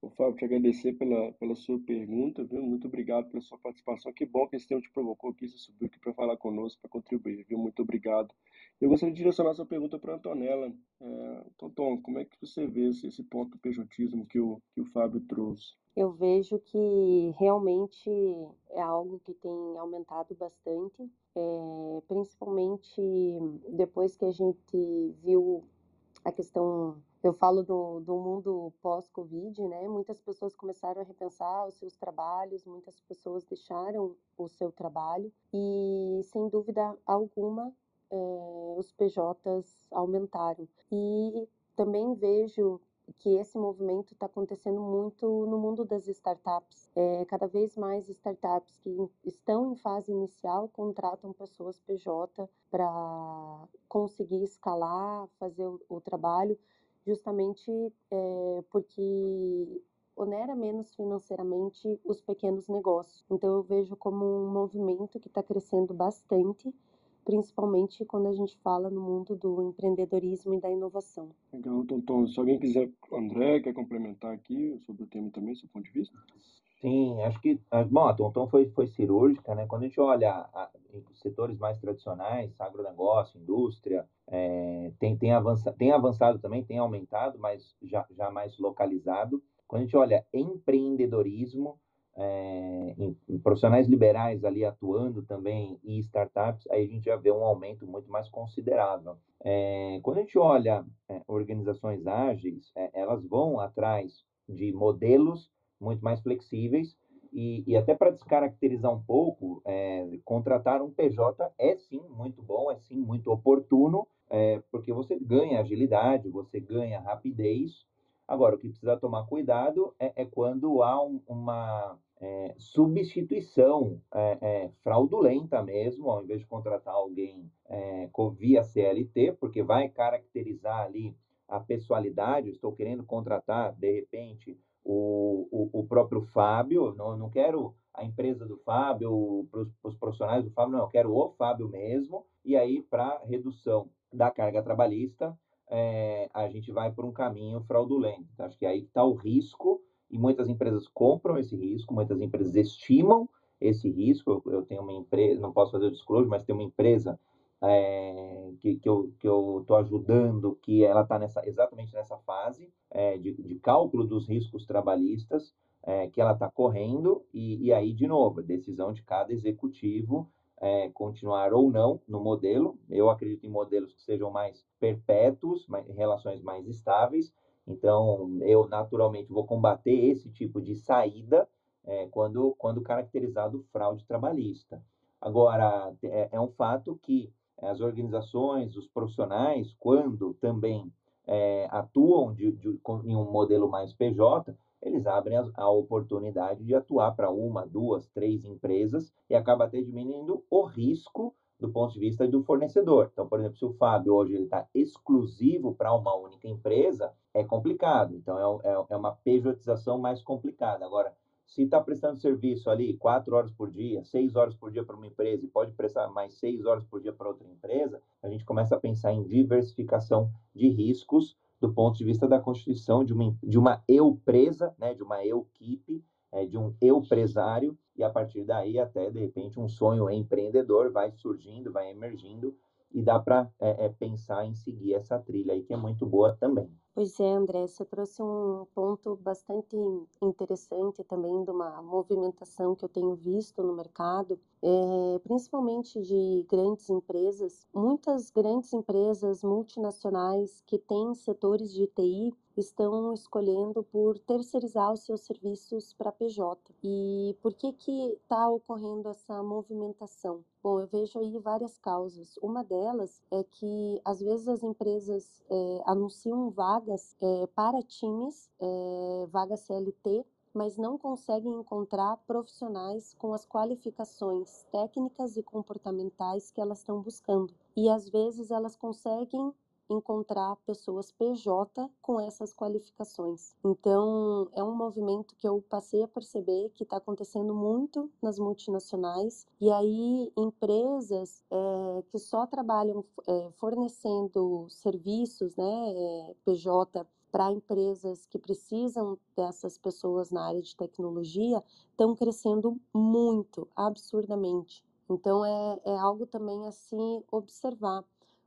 O Fábio, te agradecer pela, pela sua pergunta, viu? Muito obrigado pela sua participação. Que bom que esse tempo te provocou aqui, você subiu aqui para falar conosco, para contribuir, viu? Muito obrigado. Eu gostaria de direcionar essa pergunta para a Antonella. É, Tonton, como é que você vê esse, esse ponto do pejotismo que o, que o Fábio trouxe? Eu vejo que realmente é algo que tem aumentado bastante, é, principalmente depois que a gente viu a questão eu falo do, do mundo pós-Covid, né? Muitas pessoas começaram a repensar os seus trabalhos, muitas pessoas deixaram o seu trabalho e, sem dúvida alguma, é, os PJs aumentaram. E também vejo que esse movimento está acontecendo muito no mundo das startups. É, cada vez mais startups que estão em fase inicial contratam pessoas PJ para conseguir escalar, fazer o, o trabalho, justamente é, porque onera menos financeiramente os pequenos negócios. Então eu vejo como um movimento que está crescendo bastante principalmente quando a gente fala no mundo do empreendedorismo e da inovação. Legal, Tonton. Se alguém quiser, André, quer complementar aqui sobre o tema também, seu ponto de vista? Sim, acho que, ah, bom, a Tonton foi, foi cirúrgica, né? Quando a gente olha a, setores mais tradicionais, agronegócio, indústria, é, tem, tem, avança, tem avançado também, tem aumentado, mas já, já mais localizado. Quando a gente olha empreendedorismo, é, em, em, profissionais liberais ali atuando também e startups, aí a gente já vê um aumento muito mais considerável. É, quando a gente olha organizações ágeis, elas vão atrás de modelos muito mais flexíveis e, e até para descaracterizar um pouco, é, contratar um PJ é sim muito bom, é sim muito oportuno, é, porque você ganha agilidade, você ganha rapidez. Agora, o que precisa tomar cuidado é, quando há um, uma é, substituição é, é, fraudulenta mesmo, ao invés de contratar alguém é, via CLT, porque vai caracterizar ali a pessoalidade. Estou querendo contratar, de repente, o, o, o próprio Fábio, não, não quero a empresa do Fábio, os profissionais do Fábio, não, eu quero o Fábio mesmo, e aí, para redução da carga trabalhista, é, a gente vai por um caminho fraudulento. Acho que aí está o risco e muitas empresas compram esse risco, muitas empresas estimam esse risco. Eu, eu tenho uma empresa, não posso fazer o disclosure, mas tem uma empresa é, que, que eu estou ajudando, que ela está nessa, exatamente nessa fase é, de, de, cálculo dos riscos trabalhistas é, que ela está correndo, e, e, aí, de novo, decisão de cada executivo continuar ou não no modelo. Eu acredito em modelos que sejam mais perpétuos, mais, relações mais estáveis, então, eu naturalmente vou combater esse tipo de saída quando, quando caracterizado fraude trabalhista. Agora, é, é um fato que as organizações, os profissionais, quando também é, atuam de, de, em um modelo mais PJ, eles abrem a, a oportunidade de atuar para uma, duas, três empresas e acaba até diminuindo o risco do ponto de vista do fornecedor. Então, por exemplo, se o Fábio hoje está exclusivo para uma única empresa, é complicado. Então, é, é, é uma pejotização mais complicada. Agora, se está prestando serviço ali quatro horas por dia, seis horas por dia para uma empresa e pode prestar mais seis horas por dia para outra empresa, a gente começa a pensar em diversificação de riscos do ponto de vista da constituição de uma, de uma eu-presa, né, de uma eu-keep, é, de um eu-presário, e a partir daí até, de repente, um sonho empreendedor vai surgindo, vai emergindo, e dá para é, é, pensar em seguir essa trilha aí, que é muito boa também. Pois é, André, você trouxe um ponto bastante interessante também de uma movimentação que eu tenho visto no mercado, é, principalmente de grandes empresas. Muitas grandes empresas multinacionais que têm setores de TI estão escolhendo por terceirizar os seus serviços para PJ. E por que que está ocorrendo essa movimentação? Bom, eu vejo aí várias causas. Uma delas é que às vezes as empresas é, anunciam vagas é, para times, vagas CLT, mas não conseguem encontrar profissionais com as qualificações técnicas e comportamentais que elas estão buscando. E às vezes elas conseguem encontrar pessoas PJ com essas qualificações. Então, é um movimento que eu passei a perceber que está acontecendo muito nas multinacionais, e aí empresas é, que só trabalham é, fornecendo serviços, né, é, PJ, para empresas que precisam dessas pessoas na área de tecnologia estão crescendo muito, absurdamente. Então é, é algo também a se observar,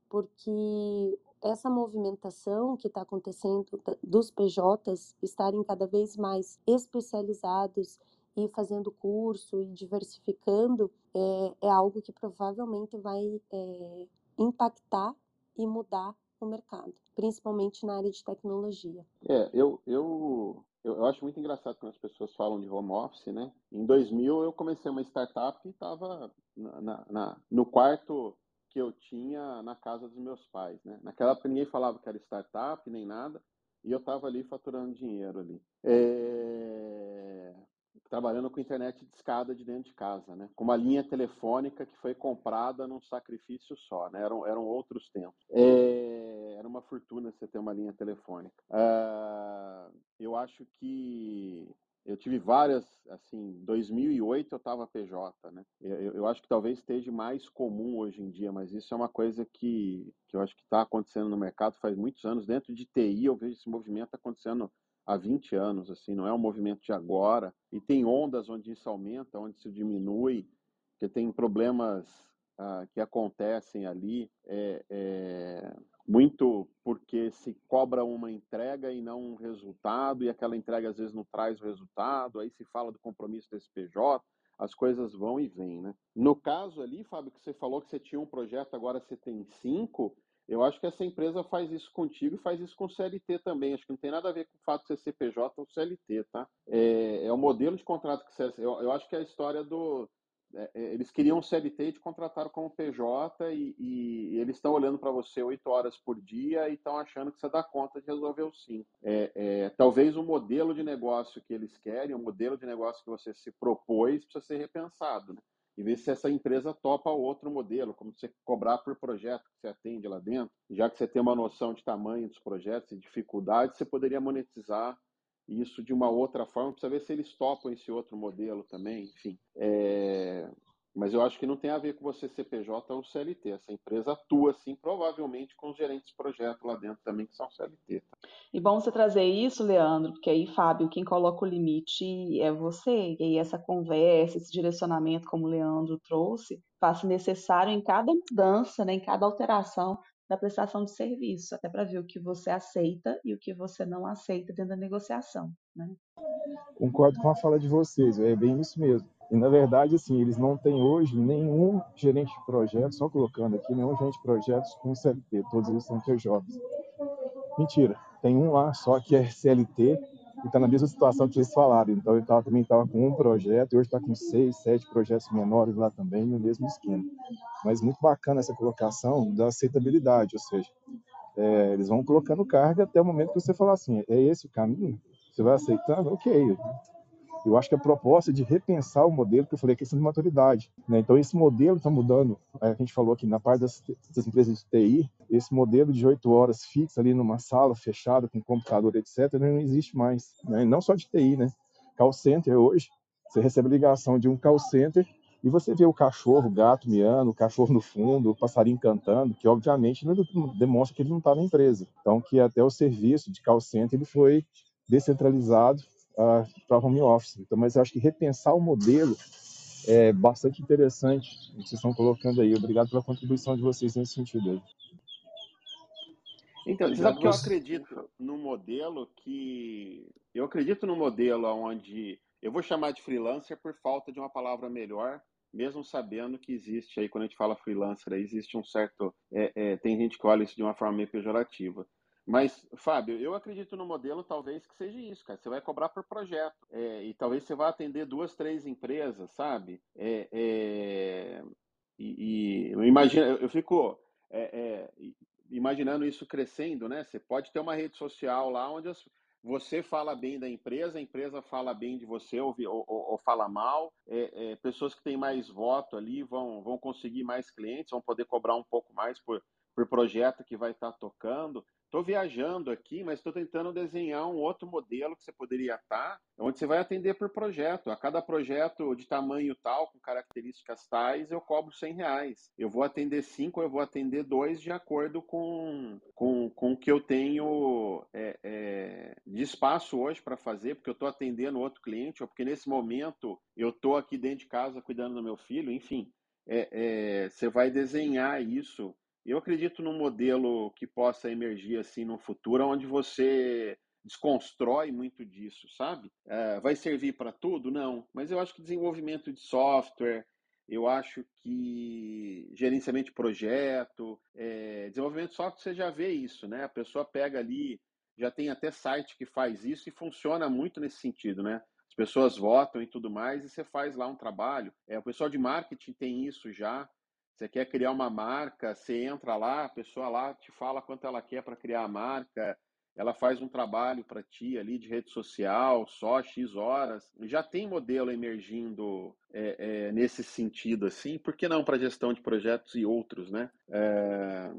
porque essa movimentação que está acontecendo dos PJs estarem cada vez mais especializados e fazendo curso e diversificando é, é algo que provavelmente vai é, impactar e mudar o mercado, principalmente na área de tecnologia. É, eu, eu, eu, acho muito engraçado quando as pessoas falam de home office, né? Em 2000 eu comecei uma startup e estava no quarto que eu tinha na casa dos meus pais, né? Naquela época ninguém falava que era startup nem nada e eu estava ali faturando dinheiro ali. É trabalhando com internet de escada de dentro de casa, né? Com uma linha telefônica que foi comprada num sacrifício só, né? Eram, eram outros tempos. É, uma fortuna você ter uma linha telefônica. Uh, eu acho que eu tive várias, assim, 2008 eu estava PJ, né? Eu, eu, acho que talvez esteja mais comum hoje em dia, mas isso é uma coisa que, que eu acho que está acontecendo no mercado faz muitos anos. Dentro de TI eu vejo esse movimento acontecendo há 20 anos, assim, não é um movimento de agora. E tem ondas onde isso aumenta, onde isso diminui, que tem problemas ah, que acontecem ali, é, é, muito porque se cobra uma entrega e não um resultado, e aquela entrega às vezes não traz o resultado, aí se fala do compromisso desse PJ, as coisas vão e vêm, né? No caso ali, Fábio, que você falou que você tinha um projeto, agora você tem cinco, eu acho que essa empresa faz isso contigo e faz isso com o CLT também. Acho que não tem nada a ver com o fato de ser CPJ ou CLT, tá? É, é o modelo de contrato que você. Eu, eu acho que é a história do. É, é eles queriam CLT e te contrataram como PJ e, e, e eles estão olhando para você oito horas por dia e estão achando que você dá conta de resolver o sim. É, é, talvez o modelo de negócio que eles querem, o modelo de negócio que você se propôs, precisa ser repensado. Né? e ver se essa empresa topa outro modelo, como você cobrar por projeto que você atende lá dentro. Já que você tem uma noção de tamanho dos projetos e dificuldades, você poderia monetizar isso de uma outra forma, precisa ver se eles topam esse outro modelo também, enfim. É... Mas eu acho que não tem a ver com você CPJ ou CLT. Essa empresa atua, sim, provavelmente com os gerentes de projeto lá dentro também, que são CLT. Tá? E bom você trazer isso, Leandro, porque aí, Fábio, quem coloca o limite é você. E aí essa conversa, esse direcionamento, como o Leandro trouxe, faz necessário em cada mudança, né, em cada alteração da prestação de serviço, até para ver o que você aceita e o que você não aceita dentro da negociação. Né? Concordo com a fala de vocês, é bem isso mesmo. E na verdade, assim, eles não têm hoje nenhum gerente de projetos, só colocando aqui, nenhum gerente de projetos com CLT, todos eles são PJs. Mentira, tem um lá só que é CLT e está na mesma situação que vocês falaram. Então ele tava, também estava com um projeto e hoje está com seis, sete projetos menores lá também no mesmo esquema. Mas muito bacana essa colocação da aceitabilidade, ou seja, é, eles vão colocando carga até o momento que você falar assim, é esse o caminho? Você vai aceitando? Ok, eu acho que a proposta é de repensar o modelo, que eu falei, é questão de maturidade. Né? Então, esse modelo está mudando. É, a gente falou aqui na parte das, das, empresas de TI, esse modelo de oito horas fixo ali numa sala fechada, com computador, etc., não existe mais. Né? Não só de TI, né? Call center hoje, você recebe ligação de um call center e você vê o cachorro, o gato miando, o cachorro no fundo, o passarinho cantando, que obviamente não demonstra que ele não está na empresa. Então, que até o serviço de call center ele foi descentralizado para home office. Então, mas eu acho que repensar o modelo é bastante interessante o que vocês estão colocando aí. Obrigado pela contribuição de vocês nesse sentido aí. Então, sabe que eu acredito no modelo que. Eu acredito no modelo onde. Eu vou chamar de freelancer por falta de uma palavra melhor, mesmo sabendo que existe aí, quando a gente fala freelancer, existe um certo. É, é, tem gente que olha isso de uma forma meio pejorativa. Mas, Fábio, eu acredito no modelo talvez que seja isso, cara. Você vai cobrar por projeto. É, e talvez você vá atender duas, três empresas, sabe? É, é, e, e eu imagino, eu, fico é, é, imaginando isso crescendo, né? Você pode ter uma rede social lá onde as, você fala bem da empresa, a empresa fala bem de você ou, ou, ou fala mal. É, pessoas que têm mais voto ali vão, vão conseguir mais clientes, vão poder cobrar um pouco mais por, por projeto que vai estar tocando. Estou viajando aqui, mas estou tentando desenhar um outro modelo que você poderia estar, onde você vai atender por projeto. A cada projeto de tamanho tal, com características tais, eu cobro 100 reais. Eu vou atender cinco, eu vou atender dois de acordo com, com, com o que eu tenho é, é, de espaço hoje para fazer, porque eu estou atendendo outro cliente, ou porque nesse momento eu estou aqui dentro de casa cuidando do meu filho, enfim, é, é, você vai desenhar isso. Eu acredito num modelo que possa emergir assim no futuro, onde você desconstrói muito disso, sabe? É, vai servir para tudo? Não, mas eu acho que desenvolvimento de software, eu acho que gerenciamento de projeto, é, desenvolvimento de software, você já vê isso, né? A pessoa pega ali, já tem até site que faz isso e funciona muito nesse sentido, né? As pessoas votam e tudo mais, e você faz lá um trabalho. É, o pessoal de marketing tem isso já. Você quer criar uma marca, você entra lá, a pessoa lá te fala quanto ela quer para criar a marca, ela faz um trabalho para ti ali de rede social, só X horas. Já tem modelo emergindo é, é, nesse sentido, assim, por que não para gestão de projetos e outros, né? É,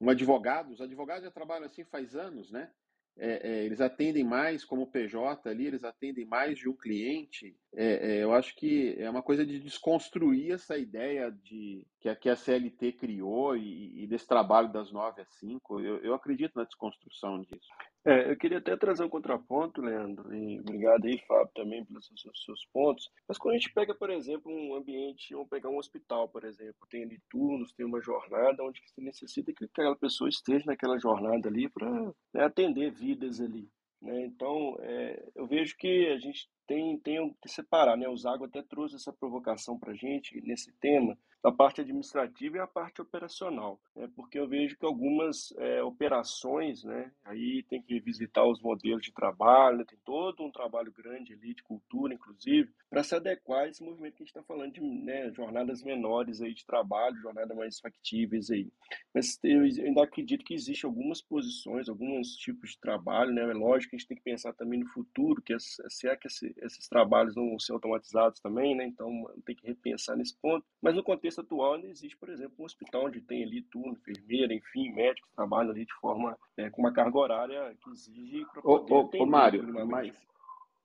um advogado, os advogados já trabalham assim faz anos, né? é, é, eles atendem mais como PJ ali, eles atendem mais de um cliente. É, é, eu acho que é uma coisa de desconstruir essa ideia de que a, que a CLT criou e, e, desse trabalho das 9 às 5. Eu, eu acredito na desconstrução disso. É, eu queria até trazer um contraponto, Leandro, e obrigado aí, Fábio, também pelos seus, seus, pontos. Mas quando a gente pega, por exemplo, um ambiente, vamos pegar um hospital, por exemplo, tem ali turnos, tem uma jornada onde você necessita que aquela pessoa esteja naquela jornada ali para né, atender vidas ali. Né? Então, é, eu vejo que a gente tem, tem que separar, né? O Zago até trouxe essa provocação para a gente nesse tema, da parte administrativa e a parte operacional, né? porque eu vejo que algumas é, operações, né? aí tem que visitar os modelos de trabalho, tem todo um trabalho grande ali de cultura, inclusive, para se adequar a esse movimento que a gente está falando de né, jornadas menores aí de trabalho, jornadas mais factíveis aí. Mas eu ainda acredito que existem algumas posições, alguns tipos de trabalho, né? É lógico que a gente tem que pensar também no futuro, que se é que esse, esses trabalhos não vão ser automatizados também, né? Então tem que repensar nesse ponto. Mas no contexto atual ainda existe, por exemplo, um hospital onde tem ali turno, enfermeira, enfim, médicos que trabalham ali de forma é, com uma carga horária que exige ô, ô, ô Mário, mas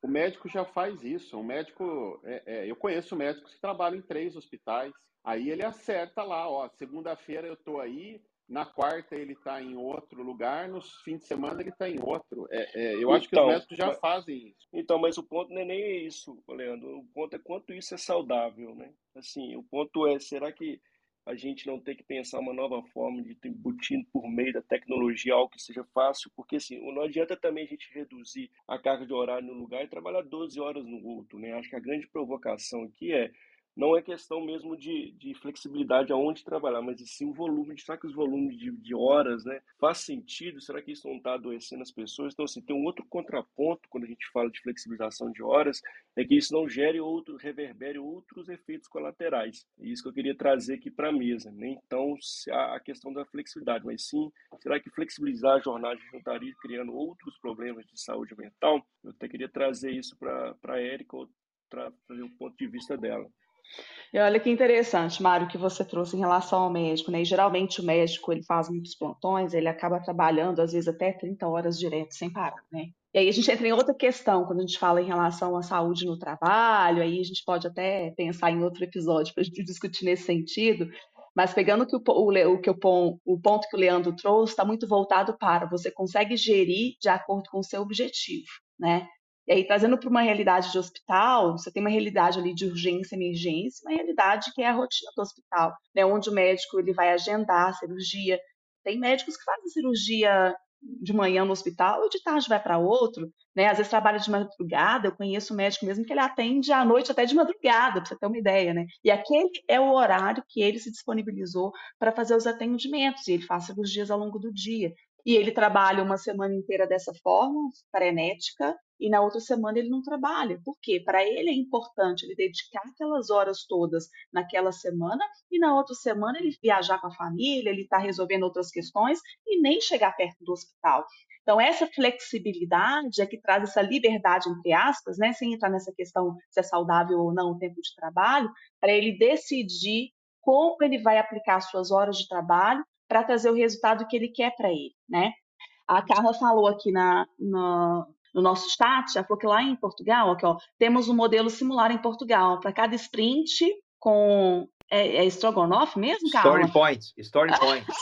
o médico já faz isso. O médico, é, é, eu conheço médicos que trabalham em três hospitais. Aí ele acerta lá, ó, segunda-feira eu tô aí, na quarta ele está em outro lugar, nos fins de semana ele está em outro. É, é, eu então, acho que os então, médicos já mas, fazem isso. Então, mas o ponto não é nem isso, Leandro. O ponto é quanto isso é saudável, né? Assim, o ponto é, será que a gente não tem que pensar uma nova forma de embutir por meio da tecnologia algo que seja fácil, porque assim, não adianta também a gente reduzir a carga de horário no lugar e trabalhar 12 horas no outro, né? Acho que a grande provocação aqui é não é questão mesmo de, de flexibilidade aonde trabalhar, mas sim o volume, será que os volumes de, de horas, né, faz sentido? Será que isso não está adoecendo as pessoas? Então, assim, tem um outro contraponto quando a gente fala de flexibilização de horas, é que isso não gere outro, reverbere outros efeitos colaterais. É isso que eu queria trazer aqui para a mesa, né? Então, a questão da flexibilidade, mas sim, será que flexibilizar a jornada não estaria criando outros problemas de saúde mental? Eu até queria trazer isso para a Érica, para trazer o ponto de vista dela. E olha que interessante, Mário, que você trouxe em relação ao médico, né? E geralmente o médico ele faz muitos plantões, ele acaba trabalhando às vezes até 30 horas direto sem parar, né? E aí a gente entra em outra questão quando a gente fala em relação à saúde no trabalho, aí a gente pode até pensar em outro episódio para a gente discutir nesse sentido. Mas pegando que o, o, que o, o ponto que o Leandro trouxe, está muito voltado para você consegue gerir de acordo com o seu objetivo, né? E aí, trazendo para uma realidade de hospital, você tem uma realidade ali de urgência, emergência, uma realidade que é a rotina do hospital, né? onde o médico ele vai agendar a cirurgia. Tem médicos que fazem cirurgia de manhã no hospital e de tarde vai para outro, né? Às vezes trabalha de madrugada, eu conheço um médico mesmo que ele atende à noite até de madrugada, para você ter uma ideia, né? E aquele é o horário que ele se disponibilizou para fazer os atendimentos, e ele faz cirurgias ao longo do dia. E ele trabalha uma semana inteira dessa forma, frenética, e na outra semana ele não trabalha. Por quê? Para ele é importante ele dedicar aquelas horas todas naquela semana e na outra semana ele viajar com a família, ele está resolvendo outras questões e nem chegar perto do hospital. Então, essa flexibilidade é que traz essa liberdade, entre aspas, né, sem entrar nessa questão se é saudável ou não o tempo de trabalho, para ele decidir como ele vai aplicar suas horas de trabalho para trazer o resultado que ele quer para ele, né? A Carla falou aqui na, na, no nosso chat, já falou que lá em Portugal, aqui, ó, temos um modelo similar em Portugal. Para cada sprint com É, é estrogonofe mesmo, Carla? Story Points, Story Points.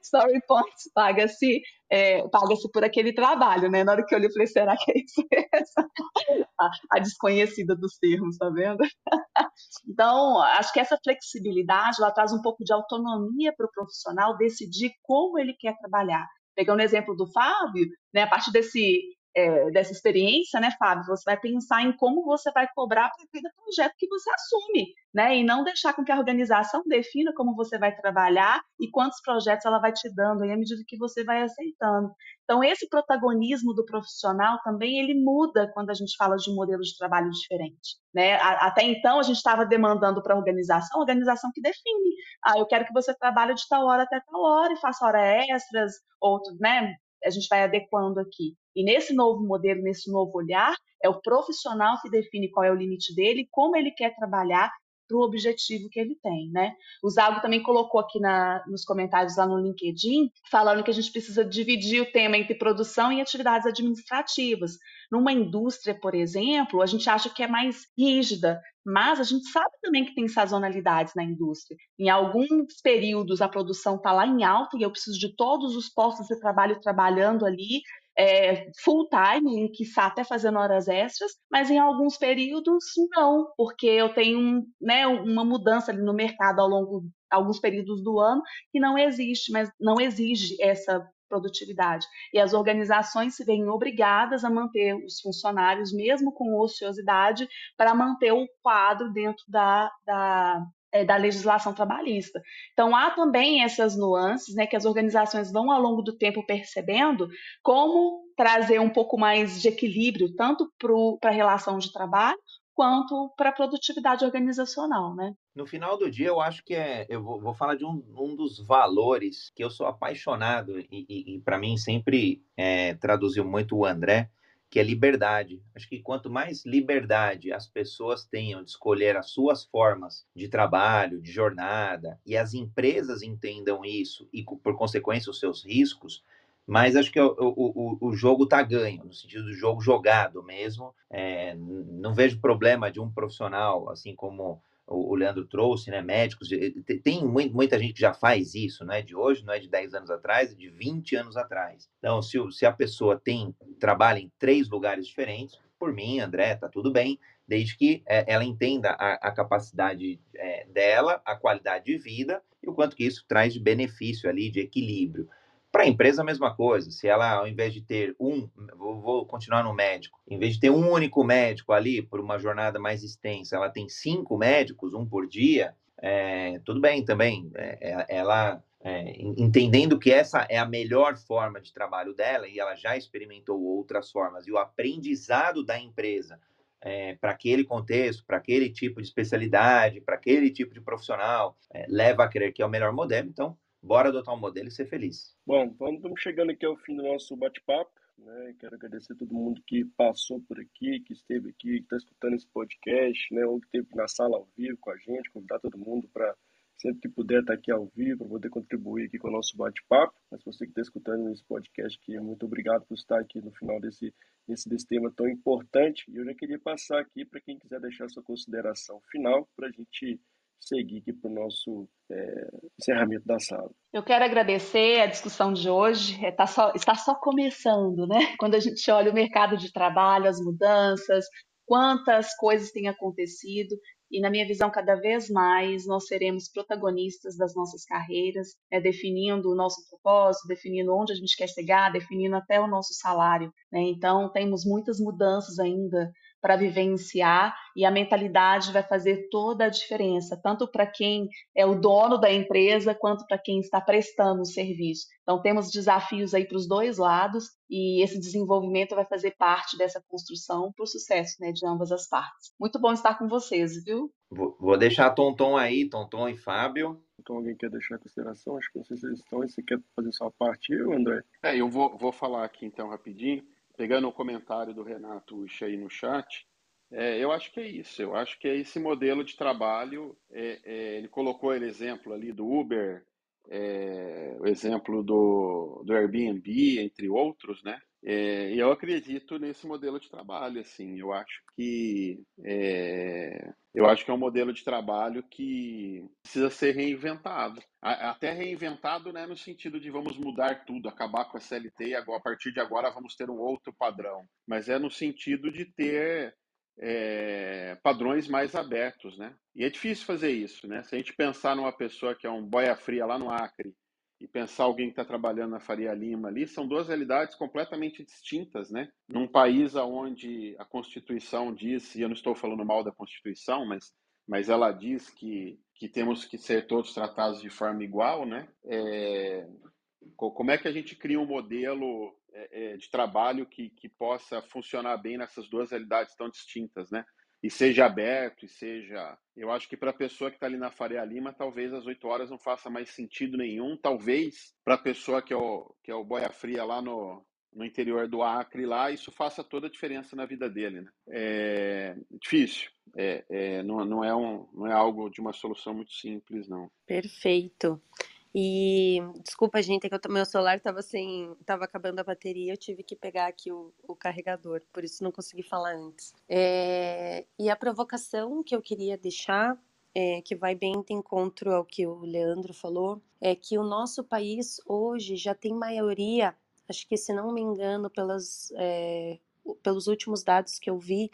story Points paga-se é, paga-se por aquele trabalho, né? Na hora que eu olhei, eu falei, será que é isso mesmo? a, a desconhecida dos termos, tá vendo? então, acho que essa flexibilidade, ela traz um pouco de autonomia para o profissional decidir como ele quer trabalhar. Pegando o exemplo do Fábio, né, a partir desse é, dessa experiência, né, Fábio? Você vai pensar em como você vai cobrar para cada projeto que você assume, né? E não deixar com que a organização defina como você vai trabalhar e quantos projetos ela vai te dando, e à medida que você vai aceitando. Então, esse protagonismo do profissional também ele muda quando a gente fala de um modelo de trabalho diferente. Né? Até então, a gente estava demandando para a organização, organização que define. Ah, eu quero que você trabalhe de tal hora até tal hora e faça hora extras, ou né, a gente vai adequando aqui. E nesse novo modelo, nesse novo olhar, é o profissional que define qual é o limite dele, como ele quer trabalhar para o objetivo que ele tem, né? O Zago também colocou aqui na, nos comentários lá no LinkedIn, falando que a gente precisa dividir o tema entre produção e atividades administrativas. Numa indústria, por exemplo, a gente acha que é mais rígida, mas a gente sabe também que tem sazonalidades na indústria. Em alguns períodos a produção está lá em alta e eu preciso de todos os postos de trabalho trabalhando ali é, full time, que está até fazendo horas extras, mas em alguns períodos não, porque eu tenho né, uma mudança ali no mercado ao longo alguns períodos do ano que não existe, mas não exige essa produtividade. E as organizações se veem obrigadas a manter os funcionários, mesmo com ociosidade, para manter o quadro dentro da, da, é, da legislação trabalhista. Então, há também essas nuances né, que as organizações vão, ao longo do tempo, percebendo como trazer um pouco mais de equilíbrio, tanto para a relação de trabalho, quanto para a produtividade organizacional, né? No final do dia, eu acho que é. Eu vou, vou falar de um, um, dos valores que eu sou apaixonado e, e, e para mim sempre é, traduziu muito o André, que é liberdade. Acho que quanto mais liberdade as pessoas tenham de escolher as suas formas de trabalho, de jornada, e as empresas entendam isso e, por consequência, os seus riscos, mas acho que o, o, o jogo está ganho, no sentido do jogo jogado mesmo. É, não vejo problema de um profissional, assim como o Leandro trouxe, né, médicos, tem muita gente que já faz isso, não é de hoje, não é de 10 anos atrás, é de 20 anos atrás. Então, se, se a pessoa tem, trabalha em três lugares diferentes, por mim, André, tá tudo bem, desde que é, ela entenda a, a capacidade é, dela, a qualidade de vida e o quanto que isso traz de benefício ali, de equilíbrio. Para a empresa, a mesma coisa. Se ela, ao invés de ter um, vou, vou, continuar no médico, em vez de ter um único médico ali por uma jornada mais extensa, ela tem cinco médicos, um por dia, é, tudo bem também. É, é ela, é, entendendo que essa é a melhor forma de trabalho dela e ela já experimentou outras formas, e o aprendizado da empresa é, para aquele contexto, para aquele tipo de especialidade, para aquele tipo de profissional, é, leva a crer que é o melhor modelo, então Bora adotar um modelo e ser feliz. Bom, vamos chegando aqui ao fim do nosso bate-papo. Né? Quero agradecer a todo mundo que passou por aqui, que esteve aqui, que está escutando esse podcast, né? ou que esteve na sala ao vivo com a gente, convidar todo mundo para sempre que puder estar tá aqui ao vivo, para poder contribuir aqui com o nosso bate-papo. Mas você que está escutando esse podcast aqui, muito obrigado por estar aqui no final desse, desse, desse tema tão importante. E eu já queria passar aqui para quem quiser deixar sua consideração final para a gente seguir aqui para o nosso é, encerramento da sala. Eu quero agradecer a discussão de hoje. É, tá só, está só começando, né? Quando a gente olha o mercado de trabalho, as mudanças, quantas coisas têm acontecido. E, na minha visão, cada vez mais nós seremos protagonistas das nossas carreiras, né, definindo o nosso propósito, definindo onde a gente quer chegar, definindo até o nosso salário. Né? Então, temos muitas mudanças ainda para vivenciar e a mentalidade vai fazer toda a diferença, tanto para quem é o dono da empresa quanto para quem está prestando o serviço. Então temos desafios aí para os dois lados e esse desenvolvimento vai fazer parte dessa construção para o sucesso né, de ambas as partes. Muito bom estar com vocês, viu? Vou deixar Tonton aí, Tonton e Fábio. Então alguém quer deixar a consideração? Acho que não sei se eles estão. Você quer fazer sua parte, eu, André? É, eu vou, vou falar aqui então rapidinho pegando o comentário do Renato aí no chat, é, eu acho que é isso. Eu acho que é esse modelo de trabalho. É, é, ele colocou o exemplo ali do Uber, é, o exemplo do, do Airbnb, entre outros, né? É, eu acredito nesse modelo de trabalho, assim, eu acho que é, eu acho que é um modelo de trabalho que precisa ser reinventado. Até reinventado né, no sentido de vamos mudar tudo, acabar com a CLT e agora, a partir de agora vamos ter um outro padrão. Mas é no sentido de ter é, padrões mais abertos, né? E é difícil fazer isso, né? Se a gente pensar numa pessoa que é um boia fria lá no Acre e pensar alguém que está trabalhando na Faria Lima ali, são duas realidades completamente distintas, né? Num país onde a Constituição diz, e eu não estou falando mal da Constituição, mas, mas ela diz que, que temos que ser todos tratados de forma igual, né? É, como é que a gente cria um modelo é, é, de trabalho que, que possa funcionar bem nessas duas realidades tão distintas, né? E seja aberto, e seja. Eu acho que para a pessoa que está ali na Faria Lima, talvez às 8 horas não faça mais sentido nenhum. Talvez para a pessoa que é o, que é o Boia Fria lá no, no interior do Acre, lá, isso faça toda a diferença na vida dele. Né? É difícil. É, é, não, não, é um, não é algo de uma solução muito simples, não. Perfeito. E desculpa, gente, é que eu, meu celular estava sem, tava acabando a bateria, eu tive que pegar aqui o, o carregador, por isso não consegui falar antes. É, e a provocação que eu queria deixar, é, que vai bem de encontro ao que o Leandro falou, é que o nosso país hoje já tem maioria, acho que se não me engano, pelas, é, pelos últimos dados que eu vi,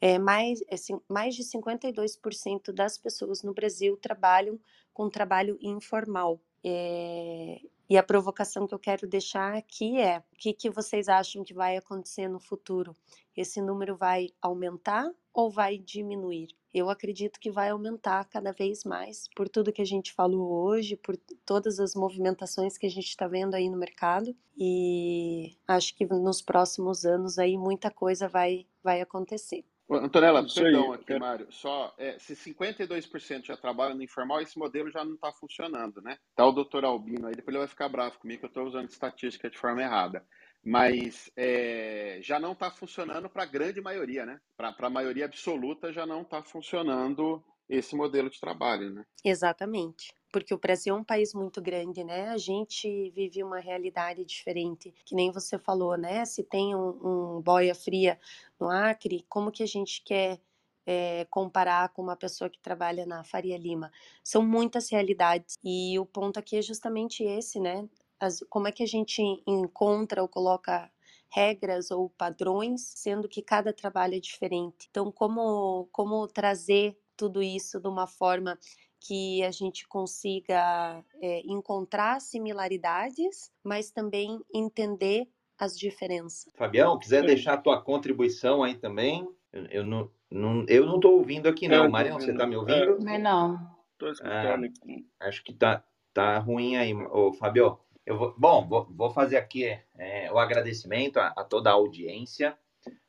é, mais, assim, mais de 52% das pessoas no Brasil trabalham com trabalho informal. É, e a provocação que eu quero deixar aqui é: o que, que vocês acham que vai acontecer no futuro? Esse número vai aumentar ou vai diminuir? Eu acredito que vai aumentar cada vez mais, por tudo que a gente falou hoje, por todas as movimentações que a gente está vendo aí no mercado. E acho que nos próximos anos aí muita coisa vai, vai acontecer. Antonella, Isso perdão aí, aqui, quero... Mário. Só, é, se 52% já trabalha no informal, esse modelo já não está funcionando, né? Tá o doutor Albino aí, depois ele vai ficar bravo comigo que eu estou usando estatística de forma errada. Mas é, já não está funcionando para a grande maioria, né? Para a maioria absoluta já não está funcionando esse modelo de trabalho, né? Exatamente porque o Brasil é um país muito grande, né? A gente vive uma realidade diferente, que nem você falou, né? Se tem um, um boia fria no Acre, como que a gente quer é, comparar com uma pessoa que trabalha na Faria Lima? São muitas realidades e o ponto aqui é justamente esse, né? As, como é que a gente encontra ou coloca regras ou padrões, sendo que cada trabalho é diferente. Então, como, como trazer tudo isso de uma forma que a gente consiga é, encontrar similaridades, mas também entender as diferenças. Fabião, quiser deixar a tua contribuição aí também, eu, eu não, não, eu não estou ouvindo aqui não. Marião, você está me ouvindo? Não, não. Estou escutando. Ah, acho que tá, tá ruim aí, ô Fabio. Eu vou, bom, vou, vou fazer aqui é, o agradecimento a, a toda a audiência,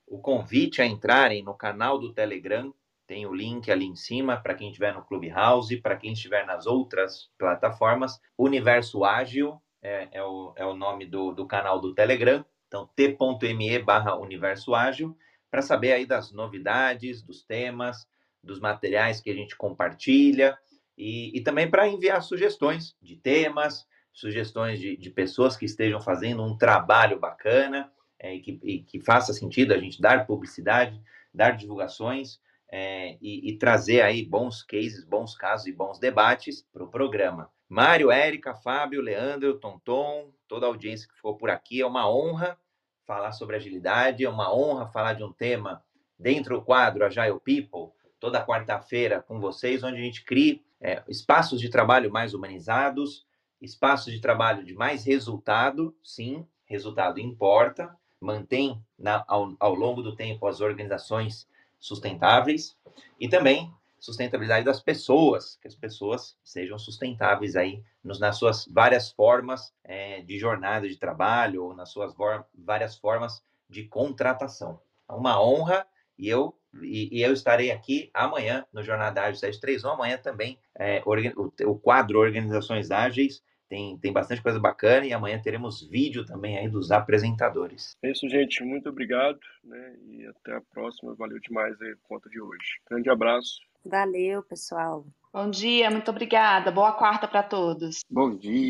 o convite a entrarem no canal do Telegram tem o link ali em cima para quem estiver no Clubhouse, para quem estiver nas outras plataformas. Universo Ágil é, é, o, é o nome do, do canal do Telegram. Então, t.me barra Universo Ágil, para saber aí das novidades, dos temas, dos materiais que a gente compartilha e, e também para enviar sugestões de temas, sugestões de, de, pessoas que estejam fazendo um trabalho bacana é, e, que, e que faça sentido a gente dar publicidade, dar divulgações é, e, e, trazer aí bons cases, bons casos e bons debates para o programa. Mário, Érica, Fábio, Leandro, Tonton, toda a audiência que ficou por aqui, é uma honra falar sobre agilidade, é uma honra falar de um tema dentro do quadro Agile People, toda quarta-feira com vocês, onde a gente cria é, espaços de trabalho mais humanizados, espaços de trabalho de mais resultado, sim, resultado importa, mantém na, ao, ao longo do tempo as organizações sustentáveis e também sustentabilidade das pessoas, que as pessoas sejam sustentáveis aí nos, nas suas várias formas é, de jornada de trabalho ou nas suas várias formas de contratação. É uma honra e eu e, e, eu estarei aqui amanhã no Jornada Ágil 731, amanhã também é, o, o quadro Organizações Ágeis tem, tem bastante coisa bacana e amanhã teremos vídeo também aí dos apresentadores. É isso, gente. Muito obrigado, né? E até a próxima. Valeu demais a conta de hoje. Grande abraço. Valeu, pessoal. Bom dia, muito obrigada. Boa quarta para todos. Bom dia.